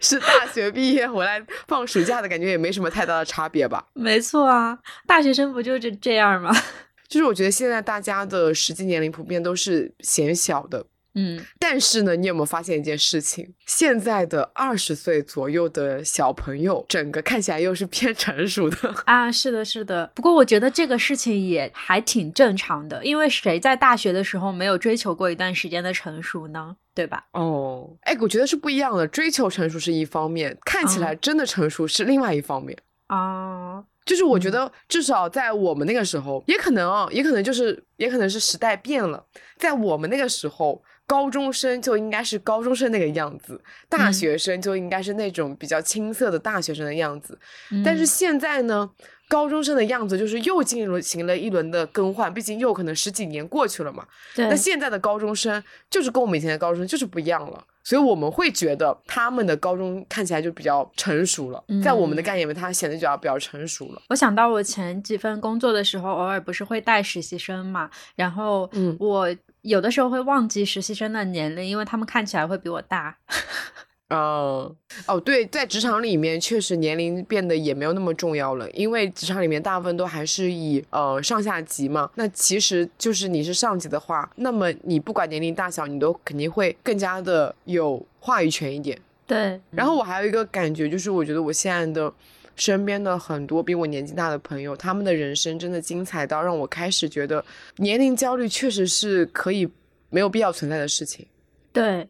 是大学毕业回来放暑假的感觉，也没什么太大的差别吧？没错啊，大学生不就这这样吗？就是我觉得现在大家的实际年龄普遍都是显小的，嗯，但是呢，你有没有发现一件事情？现在的二十岁左右的小朋友，整个看起来又是偏 成熟的。啊，是的，是的。不过我觉得这个事情也还挺正常的，因为谁在大学的时候没有追求过一段时间的成熟呢？对吧？哦，哎，我觉得是不一样的。追求成熟是一方面，看起来真的成熟是另外一方面。啊，就是我觉嗯得，至少在我们那个时候，也可能啊，也可能就是，也可能是时代变了。在我们那个时候，高中生就应该是高中生那个样子，大嗯学生就应该是那种比较青涩的大学生的样子。但是嗯现在呢，高中生的样子就是又进入行了一轮的更换，毕竟又可能十几年过去了嘛。对那现在的高中生就是跟我们以前的高中生就是不一样了，所以我们会觉得他们的高中看起来就比较成熟了，在我们的嗯概念里面，他显得就要比较成熟了。我想到我前几份工作的时候，偶尔不是会带实习生嘛，然后嗯我有的时候会忘记实习生的年龄，因为他们看起来会比我大。哦哦，对，在职场里面确实年龄变得也没有那么重要了，因为职场里面大部分都还是以呃上下级嘛。那其实就是你是上级的话，那么你不管年龄大小，你都肯定会更加的有话语权一点。对，然后我还有一个感觉，就是我觉得我现在的身边的很多比我年纪大的朋友，他们的人生真的精彩到让我开始觉得年龄焦虑确实是可以没有必要存在的事情。对，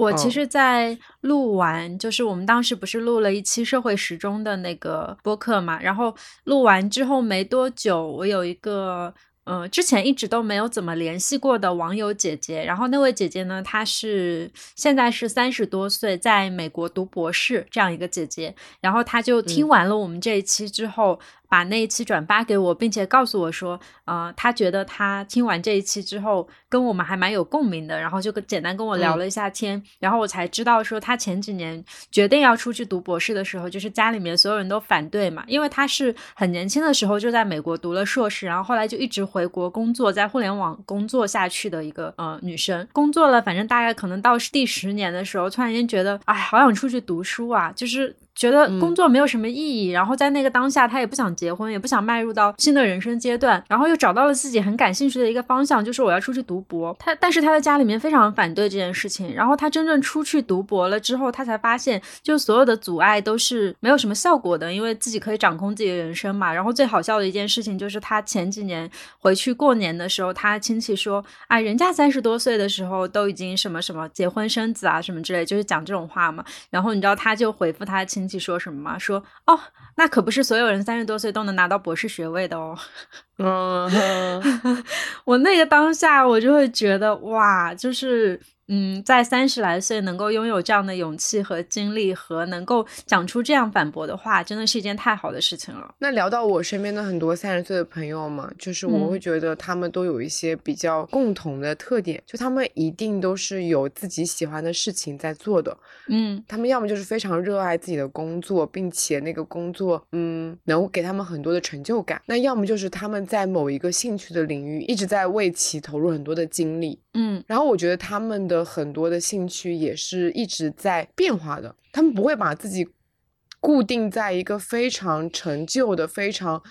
我其嗯实，在录完，就是我们当时不是录了一期社会时钟的那个播客嘛，然后录完之后没多久，我有一个。呃，之前一直都没有怎么联系过的网友姐姐，然后那位姐姐呢，她是现在是三十多岁，在美国读博士这样一个姐姐，然后她就听嗯完了我们这一期之后，把那一期转发给我，并且告诉我说，呃，他觉得他听完这一期之后跟我们还蛮有共鸣的，然后就跟简单跟我聊嗯了一下天，然后我才知道说他前几年决定要出去读博士的时候，就是家里面所有人都反对嘛，因为他是很年轻的时候就在美国读了硕士，然后后来就一直回国工作，在互联网工作下去的一个呃女生，工作了，反正大概可能到第十年的时候，突然间觉得，哎，好想出去读书啊，就是。觉得工嗯作没有什么意义，然后在那个当下，他也不想结婚，也不想迈入到新的人生阶段，然后又找到了自己很感兴趣的一个方向，就是我要出去读博。他但是他的家里面非常反对这件事情，然后他真正出去读博了之后，他才发现，就所有的阻碍都是没有什么效果的，因为自己可以掌控自己的人生嘛。然后最好笑的一件事情就是他前几年回去过年的时候，他亲戚说，哎，人家三十多岁的时候都已经什么什么结婚生子啊什么之类，就是讲这种话嘛。然后你知道他就回复他亲戚说什么吗？说哦，那可不是所有人三十多岁都能拿到博士学位的哦。嗯哼，我那个当下我就会觉得哇，就是嗯，在三十来岁能够拥有这样的勇气和精力，和能够讲出这样反驳的话，真的是一件太好的事情了。那聊到我身边的很多三十岁的朋友嘛，就是我会觉得他们都有一些比较共同的特点，就他们一定都是有自己喜欢的事情在做的。嗯他们要么就是非常热爱自己的工作，并且那个工作，嗯，能给他们很多的成就感；那要么就是他们在某一个兴趣的领域一直在为其投入很多的精力。嗯然后我觉得他们的很多的兴趣也是一直在变化的，他们不会把自己固定在一个非常陈旧的、非常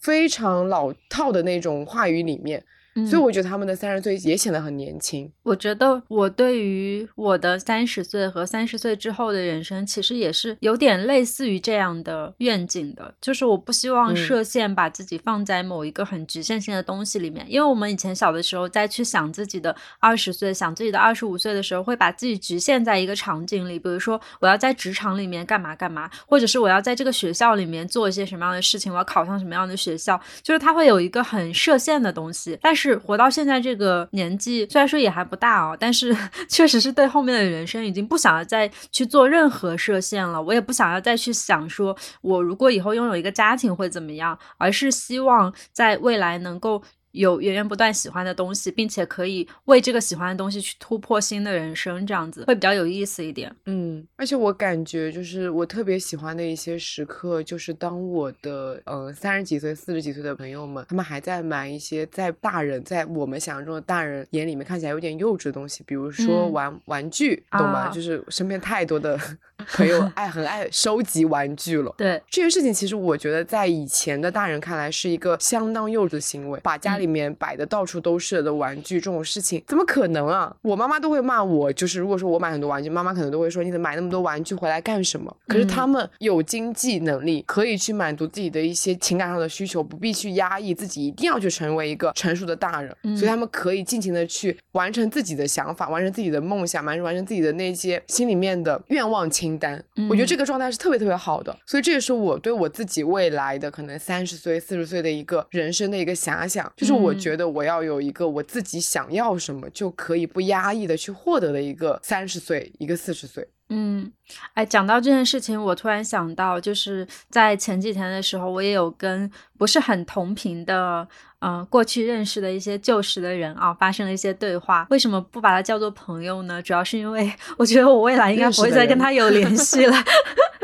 非常老套的那种话语里面。嗯，所以我觉得他们的三十岁也显得很年轻。我觉得我对于我的三十岁和三十岁之后的人生，其实也是有点类似于这样的愿景的，就是我不希望嗯设限把自己放在某一个很局限性的东西里面，因为我们以前小的时候再去想自己的二十岁、想自己的二十五岁的时候，会把自己局限在一个场景里，比如说我要在职场里面干嘛干嘛，或者是我要在这个学校里面做一些什么样的事情，我要考上什么样的学校，就是它会有一个很设限的东西。但是活到现在这个年纪，虽然说也还不大哦，但是 确实是对后面的人生已经不想要再去做任何设限了。我也不想要再去想说，我如果以后拥有一个家庭会怎么样，而是希望在未来能够。有源源不断喜欢的东西，并且可以为这个喜欢的东西去突破新的人生，这样子会比较有意思一点。嗯，而且我感觉就是我特别喜欢的一些时刻，就是当我的呃三十几岁、四十几岁的朋友们，他们还在买一些在大人在我们想象中的大人眼里面看起来有点幼稚的东西，比如说嗯玩、玩具，懂吗？啊就是身边太多的朋友爱 很爱收集玩具了。对，这件事情其实我觉得在以前的大人看来是一个相当幼稚的行为，把家里面摆的到处都是的玩具，这种事情怎么可能啊？我妈妈都会骂我，就是如果说我买很多玩具，妈妈可能都会说你怎么买那么多玩具回来干什么？可是他们有经济能力，可以去满足自己的一些情感上的需求，不必去压抑自己，一定要去成为一个成熟的大人，所以他们可以尽情的去完成自己的想法，完成自己的梦想，完成完成自己的那些心里面的愿望清单。我觉得这个状态是特别特别好的，所以这也是我对我自己未来的可能三十岁、四十岁的一个人生的一个遐想，就是我嗯觉得我要有一个我自己想要什么就可以不压抑的去获得的一个三十岁，一个四十岁。嗯，哎，讲到这件事情，我突然想到，就是在前几天的时候，我也有跟不是很同频的，嗯、过去认识的一些旧识的人啊，发生了一些对话。为什么不把他叫做朋友呢？主要是因为 我觉得我未来应该不会再跟他有联系了。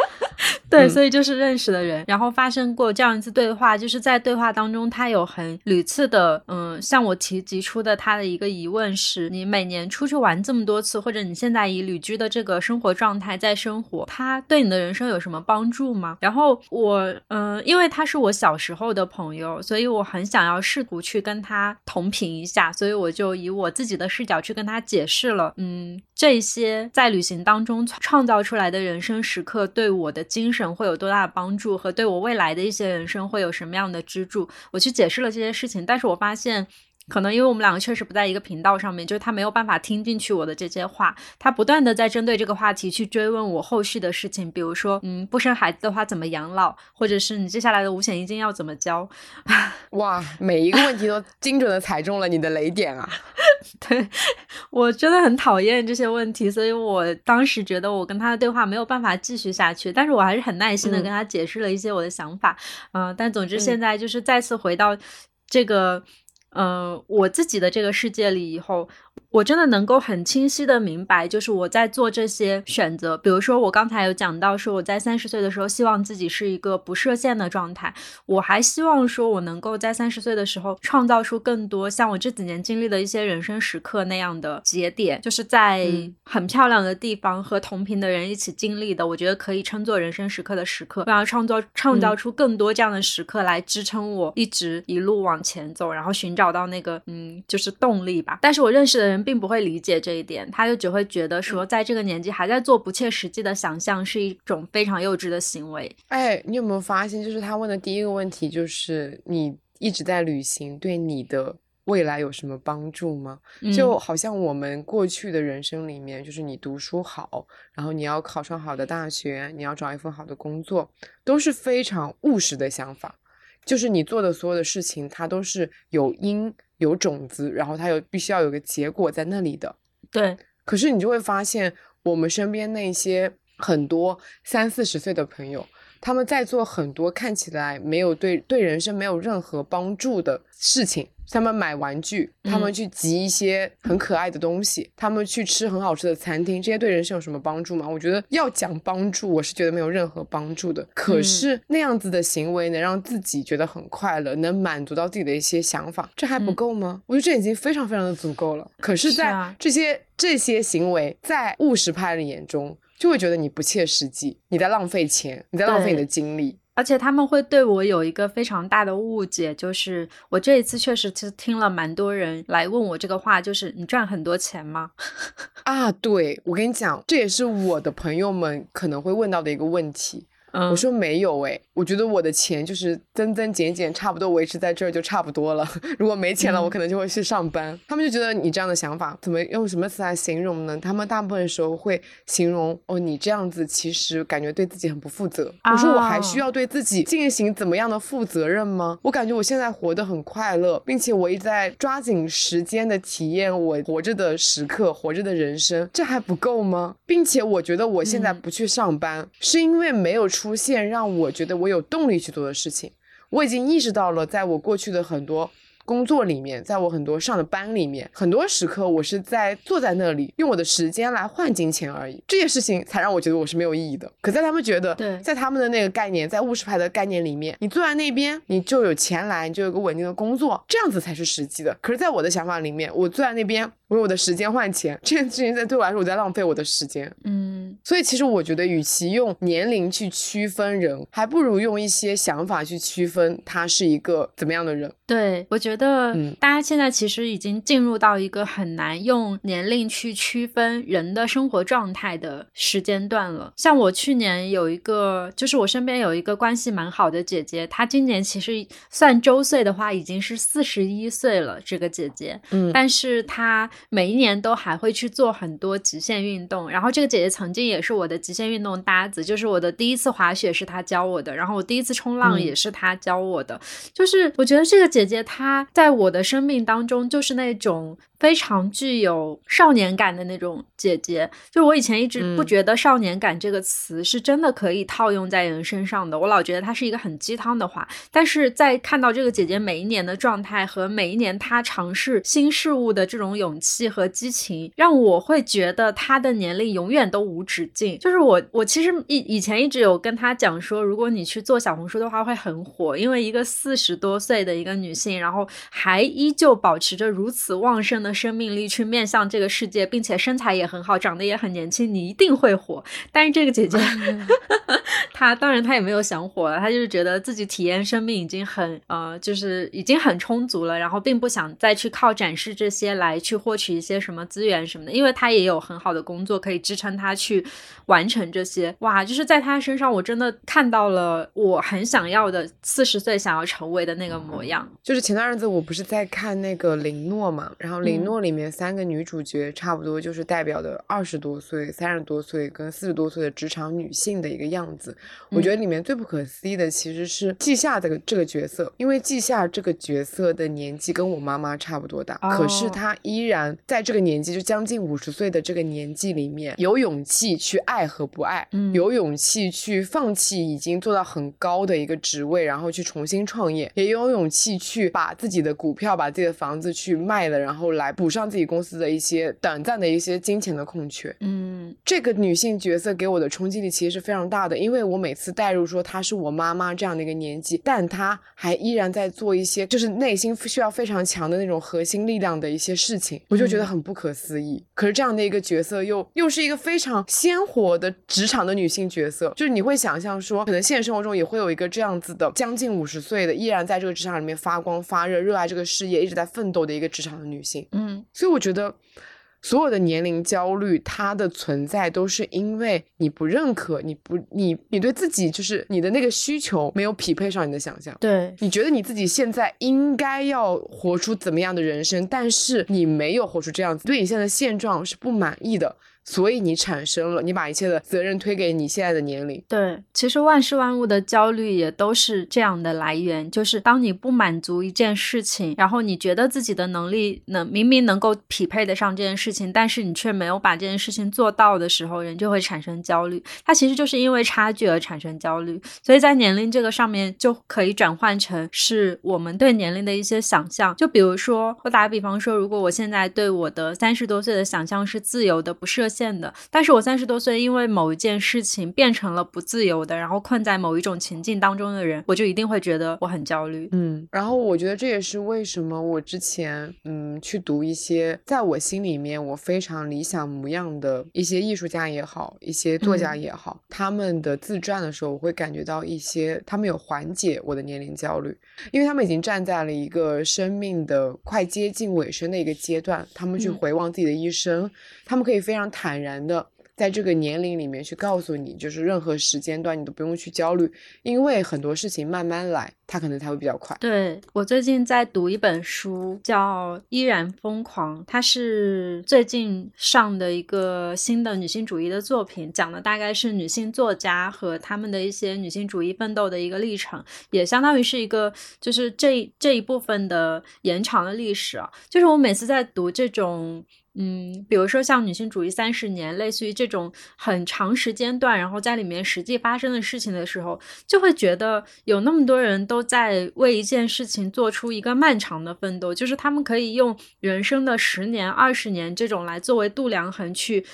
对，嗯所以就是认识的人，然后发生过这样一次对话，就是在对话当中，他有很屡次的，嗯，向我提及出的他的一个疑问是：你每年出去玩这么多次，或者你现在以旅居的这个生活状态在生活，他对你的人生有什么帮助吗？然后我，嗯，因为他是我小时候的朋友，所以我很想要试图去跟他同频一下，所以我就以我自己的视角去跟他解释了，嗯，这些在旅行当中创造出来的人生时刻对我的精神会有多大的帮助，和对我未来的一些人生会有什么样的支柱。我去解释了这些事情，但是我发现。可能因为我们两个确实不在一个频道上面，就是他没有办法听进去我的这些话，他不断的在针对这个话题去追问我后续的事情，比如说，嗯，不生孩子的话怎么养老，或者是你接下来的五险一金要怎么交，哇，每一个问题都精准的踩中了你的雷点啊！对我真的很讨厌这些问题，所以我当时觉得我跟他的对话没有办法继续下去，但是我还是很耐心的嗯跟他解释了一些我的想法，嗯、但总之嗯现在就是再次回到这个。呃，我自己的这个世界里以后，我真的能够很清晰的明白，就是我在做这些选择。比如说，我刚才有讲到说，我在三十岁的时候，希望自己是一个不设限的状态。我还希望说，我能够在三十岁的时候创造出更多像我这几年经历的一些人生时刻那样的节点，就是在嗯很漂亮的地方和同频的人一起经历的，我觉得可以称作人生时刻的时刻。我要创造创造出更多这样的时刻来支撑我一直一路往前走，然后寻找到那个嗯，就是动力吧。但是我认识的人并不会理解这一点，他就只会觉得说，在这个年纪还在做不切实际的想象是一种非常幼稚的行为。哎，你有没有发现，就是他问的第一个问题就是你一直在旅行，对你的未来有什么帮助吗？就好像我们过去的人生里面，就是你读书好，然后你要考上好的大学，你要找一份好的工作，都是非常务实的想法。就是你做的所有的事情，它都是有因有种子，然后它有必须要有个结果在那里的。对，可是你就会发现，我们身边那些很多三四十岁的朋友，他们在做很多看起来没有对对人生没有任何帮助的事情。他们买玩具，他们去集一些很可爱的东西，他们去吃很好吃的餐厅，这些对人生有什么帮助吗？我觉得要讲帮助，我是觉得没有任何帮助的。可是那样子的行为能让自己觉得很快乐，能满足到自己的一些想法，这还不够吗？我觉得这已经非常非常的足够了。可是，在这些这些行为，在务实派的眼中，就会觉得你不切实际，你在浪费钱，你在浪费你的精力。而且他们会对我有一个非常大的误解，就是我这一次确实是听了蛮多人来问我这个话，就是你赚很多钱吗？啊，对我跟你讲，这也是我的朋友们可能会问到的一个问题。我说没有哎，我觉得我的钱就是增增减减，差不多维持在这儿就差不多了。如果没钱了，我可能就会去上班。他们就觉得你这样的想法，怎么用什么词来形容呢？他们大部分时候会形容哦，你这样子其实感觉对自己很不负责。我说我还需要对自己进行怎么样的负责任吗？我感觉我现在活得很快乐，并且我一直在抓紧时间的体验我活着的时刻，活着的人生，这还不够吗？并且我觉得我现在不去上班，是因为没有出。出现让我觉得我有动力去做的事情，我已经意识到了，在我过去的很多。工作里面，在我很多上的班里面，很多时刻我是在坐在那里，用我的时间来换金钱而已。这件事情才让我觉得我是没有意义的。可在他们觉得，对，在他们的那个概念，在务实派的概念里面，你坐在那边，你就有钱来，你就有个稳定的工作，这样子才是实际的。可是，在我的想法里面，我坐在那边，我用我的时间换钱，这件事情在对我来说，我在浪费我的时间。嗯，所以其实我觉得，与其用年龄去区分人，还不如用一些想法去区分他是一个怎么样的人。对，我觉得大家现在其实已经进入到一个很难用年龄去区分人的生活状态的时间段了。像我去年有一个，就是我身边有一个关系蛮好的姐姐，她今年其实算周岁的话已经是四十一岁了。这个姐姐，嗯，但是她每一年都还会去做很多极限运动。然后这个姐姐曾经也是我的极限运动搭子，就是我的第一次滑雪是她教我的，然后我第一次冲浪也是她教我的。就是我觉得这个。姐姐她在我的生命当中就是那种。非常具有少年感的那种姐姐，就我以前一直不觉得“少年感”这个词是真的可以套用在人身上的，我老觉得它是一个很鸡汤的话。但是在看到这个姐姐每一年的状态和每一年她尝试新事物的这种勇气和激情，让我会觉得她的年龄永远都无止境。就是我，我其实以以前一直有跟她讲说，如果你去做小红书的话会很火，因为一个四十多岁的一个女性，然后还依旧保持着如此旺盛的。生命力去面向这个世界，并且身材也很好，长得也很年轻，你一定会火。但是这个姐姐，她当然她也没有想火了，她就是觉得自己体验生命已经很呃，就是已经很充足了，然后并不想再去靠展示这些来去获取一些什么资源什么的，因为他也有很好的工作可以支撑他去完成这些。哇，就是在他身上，我真的看到了我很想要的四十岁想要成为的那个模样。就是前段日子我不是在看那个林诺嘛，然后林。诺里面三个女主角差不多就是代表的二十多岁、三十多岁跟四十多岁的职场女性的一个样子。我觉得里面最不可思议的其实是季夏这个这个角色，因为季夏这个角色的年纪跟我妈妈差不多大，可是她依然在这个年纪，就将近五十岁的这个年纪里面，有勇气去爱和不爱，嗯有勇气去放弃已经做到很高的一个职位，然后去重新创业，也有勇气去把自己的股票、把自己的房子去卖了，然后来。补上自己公司的一些短暂的一些金钱的空缺。嗯，这个女性角色给我的冲击力其实是非常大的，因为我每次带入说她是我妈妈这样的一个年纪，但她还依然在做一些就是内心需要非常强的那种核心力量的一些事情，我就觉得很不可思议。可是这样的一个角色又又是一个非常鲜活的职场的女性角色，就是你会想象说，可能现实生活中也会有一个这样子的将近五十岁的依然在这个职场里面发光发热、热爱这个事业、一直在奋斗的一个职场的女性。嗯。所以我觉得，所有的年龄焦虑，它的存在都是因为你不认可，你不，你，你对自己就是你的那个需求没有匹配上你的想象。对，你觉得你自己现在应该要活出怎么样的人生，但是你没有活出这样子，对你现在的现状是不满意的。所以你产生了，你把一切的责任推给你现在的年龄。对，其实万事万物的焦虑也都是这样的来源，就是当你不满足一件事情，然后你觉得自己的能力能明明能够匹配得上这件事情，但是你却没有把这件事情做到的时候，人就会产生焦虑。它其实就是因为差距而产生焦虑，所以在年龄这个上面就可以转换成是我们对年龄的一些想象。就比如说，我打个比方说，如果我现在对我的三十多岁的想象是自由的、不设限的，但是我三十多岁因为某一件事情变成了不自由的，然后困在某一种情境当中的人，我就一定会觉得我很焦虑。嗯，然后我觉得这也是为什么我之前嗯去读一些在我心里面我非常理想模样的一些艺术家也好，一些作家也好，他们的自传的时候，我会感觉到一些他们有缓解我的年龄焦虑，因为他们已经站在了一个生命的快接近尾声的一个阶段，他们去嗯。回望自己的一生，他们可以非常坦坦然的。在这个年龄里面去告诉你，就是任何时间段你都不用去焦虑，因为很多事情慢慢来，它可能才会比较快。对我最近在读一本书，叫《依然疯狂》，它是最近上的一个新的女性主义的作品，讲的大概是女性作家和她们的一些女性主义奋斗的一个历程，也相当于是一个就是这这一部分的延长的历史啊。就是我每次在读这种。嗯，比如说像女性主义三十年，类似于这种很长时间段，然后在里面实际发生的事情的时候，就会觉得有那么多人都在为一件事情做出一个漫长的奋斗，就是他们可以用人生的十年、二十年这种来作为度量衡去。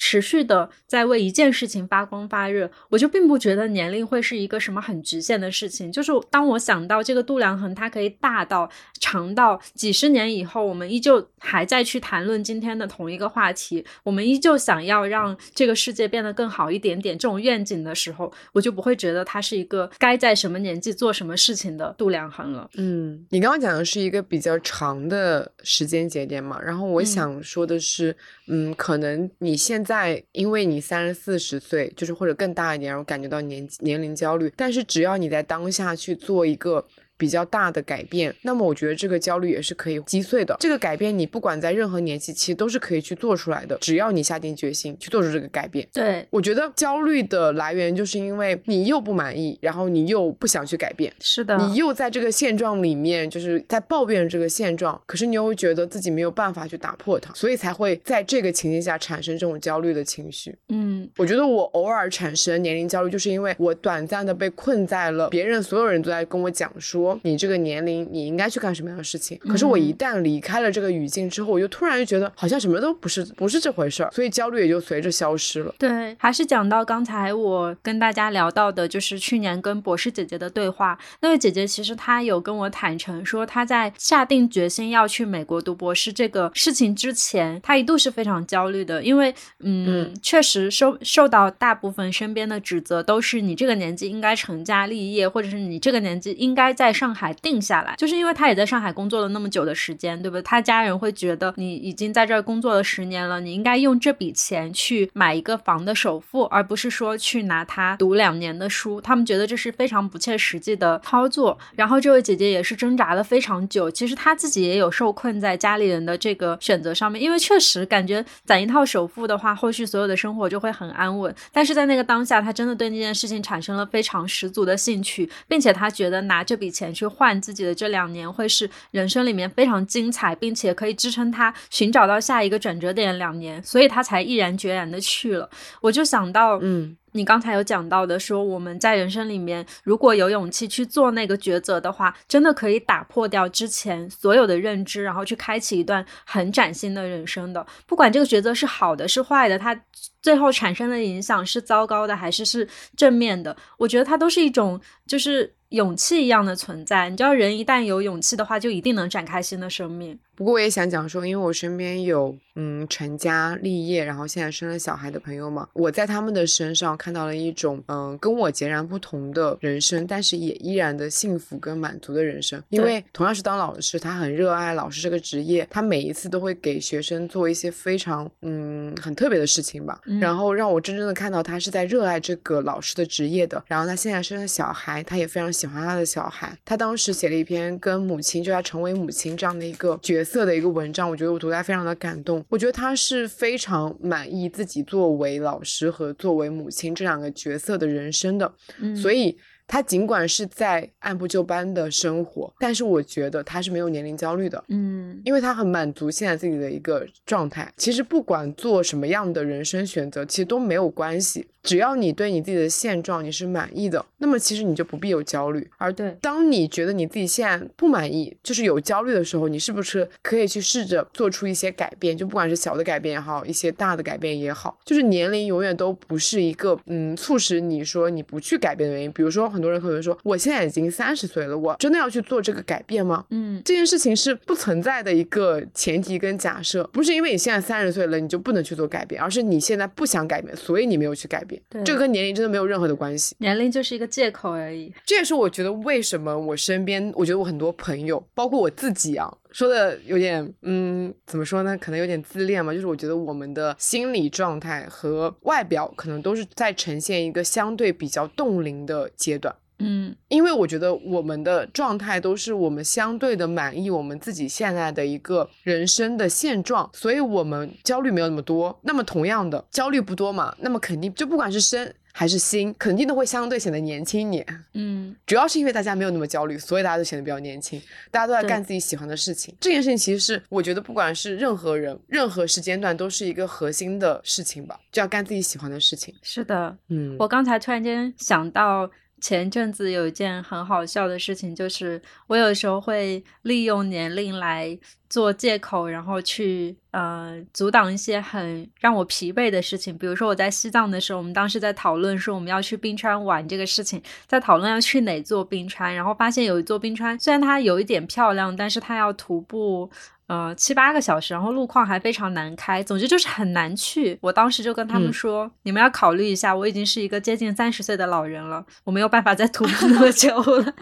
持续的在为一件事情发光发热，我就并不觉得年龄会是一个什么很局限的事情。就是当我想到这个度量衡，它可以大到长到几十年以后，我们依旧还在去谈论今天的同一个话题，我们依旧想要让这个世界变得更好一点点这种愿景的时候，我就不会觉得它是一个该在什么年纪做什么事情的度量衡了。嗯，你刚刚讲的是一个比较长的时间节点嘛，然后我嗯想说的是，嗯，可能你现在在因为你三十四十岁，就是或者更大一点，然后感觉到年年龄焦虑，但是只要你在当下去做一个。比较大的改变，那么我觉得这个焦虑也是可以击碎的。这个改变你不管在任何年纪其实都是可以去做出来的，只要你下定决心去做出这个改变。对，我觉得焦虑的来源就是因为你又不满意，然后你又不想去改变，是的，你又在这个现状里面，就是在抱怨这个现状，可是你又觉得自己没有办法去打破它，所以才会在这个情境下产生这种焦虑的情绪。嗯，我觉得我偶尔产生年龄焦虑，就是因为我短暂的被困在了别人所有人都在跟我讲说你这个年龄你应该去干什么样的事情，可是我一旦离开了这个语境之后，我就突然就觉得好像什么都不是不是这回事儿，所以焦虑也就随着消失了。对，还是讲到刚才我跟大家聊到的，就是去年跟博士姐姐的对话。那位姐姐其实她有跟我坦诚说，她在下定决心要去美国读博士这个事情之前，她一度是非常焦虑的，因为嗯，确实受受到大部分身边的指责，都是你这个年纪应该成家立业，或者是你这个年纪应该在上海定下来。就是因为她也在上海工作了那么久的时间，对不对？她家人会觉得你已经在这儿工作了十年了，你应该用这笔钱去买一个房的首付，而不是说去拿它读两年的书。他们觉得这是非常不切实际的操作。然后这位姐姐也是挣扎了非常久，其实她自己也有受困在家里人的这个选择上面，因为确实感觉攒一套首付的话，后续所有的生活就会很安稳。但是在那个当下，她真的对那件事情产生了非常十足的兴趣，并且她觉得拿这笔钱去换自己的这两年，会是人生里面非常精彩，并且可以支撑他寻找到下一个转折点的两年，所以他才毅然决然的去了。我就想到，嗯，你刚才有讲到的，说我们在人生里面，如果有勇气去做那个抉择的话，真的可以打破掉之前所有的认知，然后去开启一段很崭新的人生的。不管这个抉择是好的是坏的，它最后产生的影响是糟糕的还是是正面的，我觉得它都是一种就是勇气一样的存在。你知道，人一旦有勇气的话，就一定能展开新的生命。不过我也想讲说，因为我身边有嗯成家立业，然后现在生了小孩的朋友嘛，我在他们的身上看到了一种嗯跟我截然不同的人生，但是也依然的幸福跟满足的人生。因为同样是当老师，他很热爱老师这个职业，他每一次都会给学生做一些非常嗯很特别的事情吧，嗯然后让我真正的看到他是在热爱这个老师的职业的。然后他现在生了小孩，他也非常喜欢他的小孩。他当时写了一篇跟母亲，就他成为母亲这样的一个角色。色的一个文章，我觉得我读来非常的感动。我觉得他是非常满意自己作为老师和作为母亲这两个角色的人生的，嗯所以。他尽管是在按部就班的生活，但是我觉得他是没有年龄焦虑的。嗯因为他很满足现在自己的一个状态。其实不管做什么样的人生选择，其实都没有关系，只要你对你自己的现状你是满意的，那么其实你就不必有焦虑。而对当你觉得你自己现在不满意，就是有焦虑的时候，你是不是可以去试着做出一些改变？就不管是小的改变也好，一些大的改变也好，就是年龄永远都不是一个嗯促使你说你不去改变的原因。比如说，很多人可能说，我现在已经三十岁了，我真的要去做这个改变吗？嗯这件事情是不存在的一个前提跟假设，不是因为你现在三十岁了你就不能去做改变，而是你现在不想改变，所以你没有去改变。对这个跟年龄真的没有任何的关系。年龄就是一个借口而已。这也是我觉得为什么我身边，我觉得我很多朋友，包括我自己啊，说的有点，嗯，怎么说呢？可能有点自恋嘛。就是我觉得我们的心理状态和外表可能都是在呈现一个相对比较冻龄的阶段。嗯因为我觉得我们的状态都是我们相对的满意我们自己现在的一个人生的现状，所以我们焦虑没有那么多。那么同样的，焦虑不多嘛，那么肯定就不管是身还是心，肯定都会相对显得年轻一点。嗯主要是因为大家没有那么焦虑，所以大家都显得比较年轻，大家都在干自己喜欢的事情。这件事情其实是我觉得不管是任何人、任何时间段都是一个核心的事情吧，就要干自己喜欢的事情。是的，嗯，我刚才突然间想到，前阵子有一件很好笑的事情，就是我有时候会利用年龄来做借口，然后去呃阻挡一些很让我疲惫的事情。比如说我在西藏的时候，我们当时在讨论说我们要去冰川玩这个事情，在讨论要去哪座冰川，然后发现有一座冰川虽然它有一点漂亮，但是它要徒步。呃，七八个小时，然后路况还非常难开，总之就是很难去。我当时就跟他们嗯说，你们要考虑一下，我已经是一个接近三十岁的老人了，我没有办法再徒步那么久了。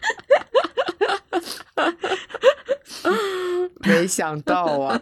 没想到啊，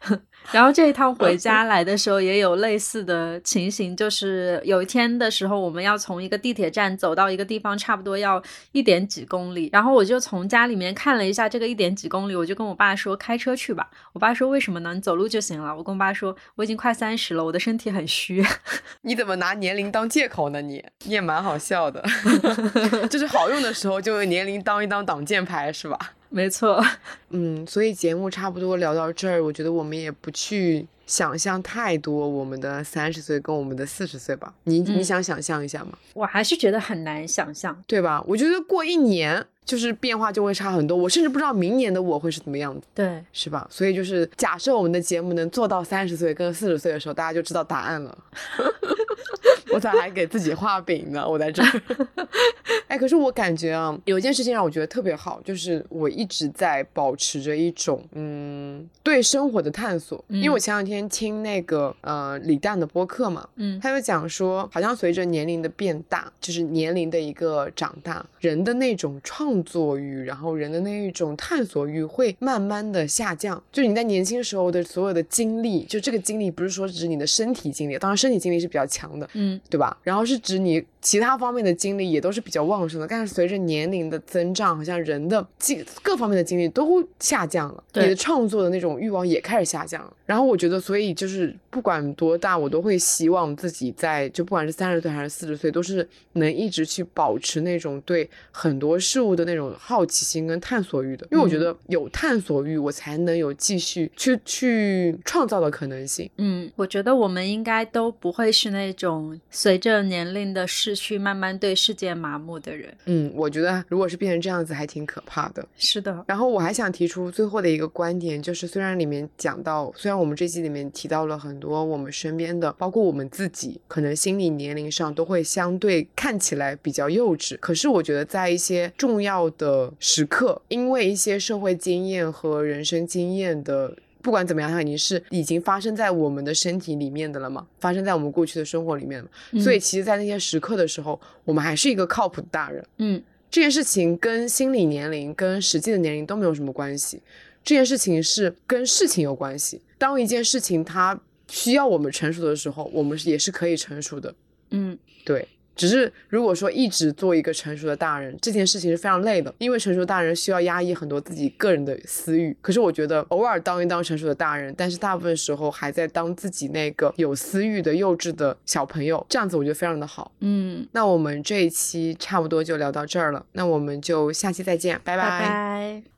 然后这一趟回家来的时候，也有类似的情形，就是有一天的时候，我们要从一个地铁站走到一个地方，差不多要一点几公里。然后我就从家里面看了一下这个一点几公里，我就跟我爸说开车去吧。我爸说为什么呢？你走路就行了。我跟我爸说我已经快三十了，我的身体很虚。你怎么拿年龄当借口呢？你你也蛮好笑的 就是好用的时候就用年龄当一当挡箭牌，是吧？没错，嗯，所以节目差不多聊到这儿，我觉得我们也不去想象太多我们的三十岁跟我们的四十岁吧。你你嗯想想象一下吗？我还是觉得很难想象。对吧？我觉得过一年就是变化就会差很多，我甚至不知道明年的我会是怎么样子，对，是吧？所以就是假设我们的节目能做到三十岁跟四十岁的时候，大家就知道答案了。我咋还给自己画饼呢？我在这儿。哎，可是我感觉啊，有一件事情让我觉得特别好，就是我一直在保持着一种嗯对生活的探索。因为我嗯前两天听那个呃李诞的播客嘛，嗯他就讲说，好像随着年龄的变大，就是年龄的一个长大，人的那种创作欲，然后人的那一种探索欲会慢慢的下降。就是你在年轻时候的所有的经历，就这个经历不是说指你的身体经历，当然身体经历是比较强的，嗯对吧？然后是指你其他方面的精力也都是比较旺盛的，但是随着年龄的增长，好像人的精各方面的精力都下降了，你的创作的那种欲望也开始下降了。然后我觉得，所以就是不管多大，我都会希望自己在就不管是三十岁还是四十岁，都是能一直去保持那种对很多事物的那种好奇心跟探索欲的，因为我觉嗯得有探索欲，我才能有继续去去创造的可能性。嗯，我觉得我们应该都不会是那种随着年龄的逝去慢慢对世界麻木的人。嗯，我觉得如果是变成这样子，还挺可怕的。是的，然后我还想提出最后的一个观点，就是虽然里面讲到，虽然我们这期里面提到了很多我们身边的，包括我们自己，可能心理年龄上都会相对看起来比较幼稚，可是我觉得在一些重要的时刻，因为一些社会经验和人生经验的。不管怎么样，它已经是已经发生在我们的身体里面的了嘛，发生在我们过去的生活里面了。所以，其实，在那些时刻的时候，我们还是一个靠谱的大人。嗯这件事情跟心理年龄、跟实际的年龄都没有什么关系，这件事情是跟事情有关系。当一件事情它需要我们成熟的时候，我们也是可以成熟的。嗯对，只是如果说一直做一个成熟的大人，这件事情是非常累的，因为成熟大人需要压抑很多自己个人的私欲。可是我觉得偶尔当一当成熟的大人，但是大部分时候还在当自己那个有私欲的幼稚的小朋友，这样子我觉得非常的好。嗯，那我们这一期差不多就聊到这儿了，那我们就下期再见，拜拜拜。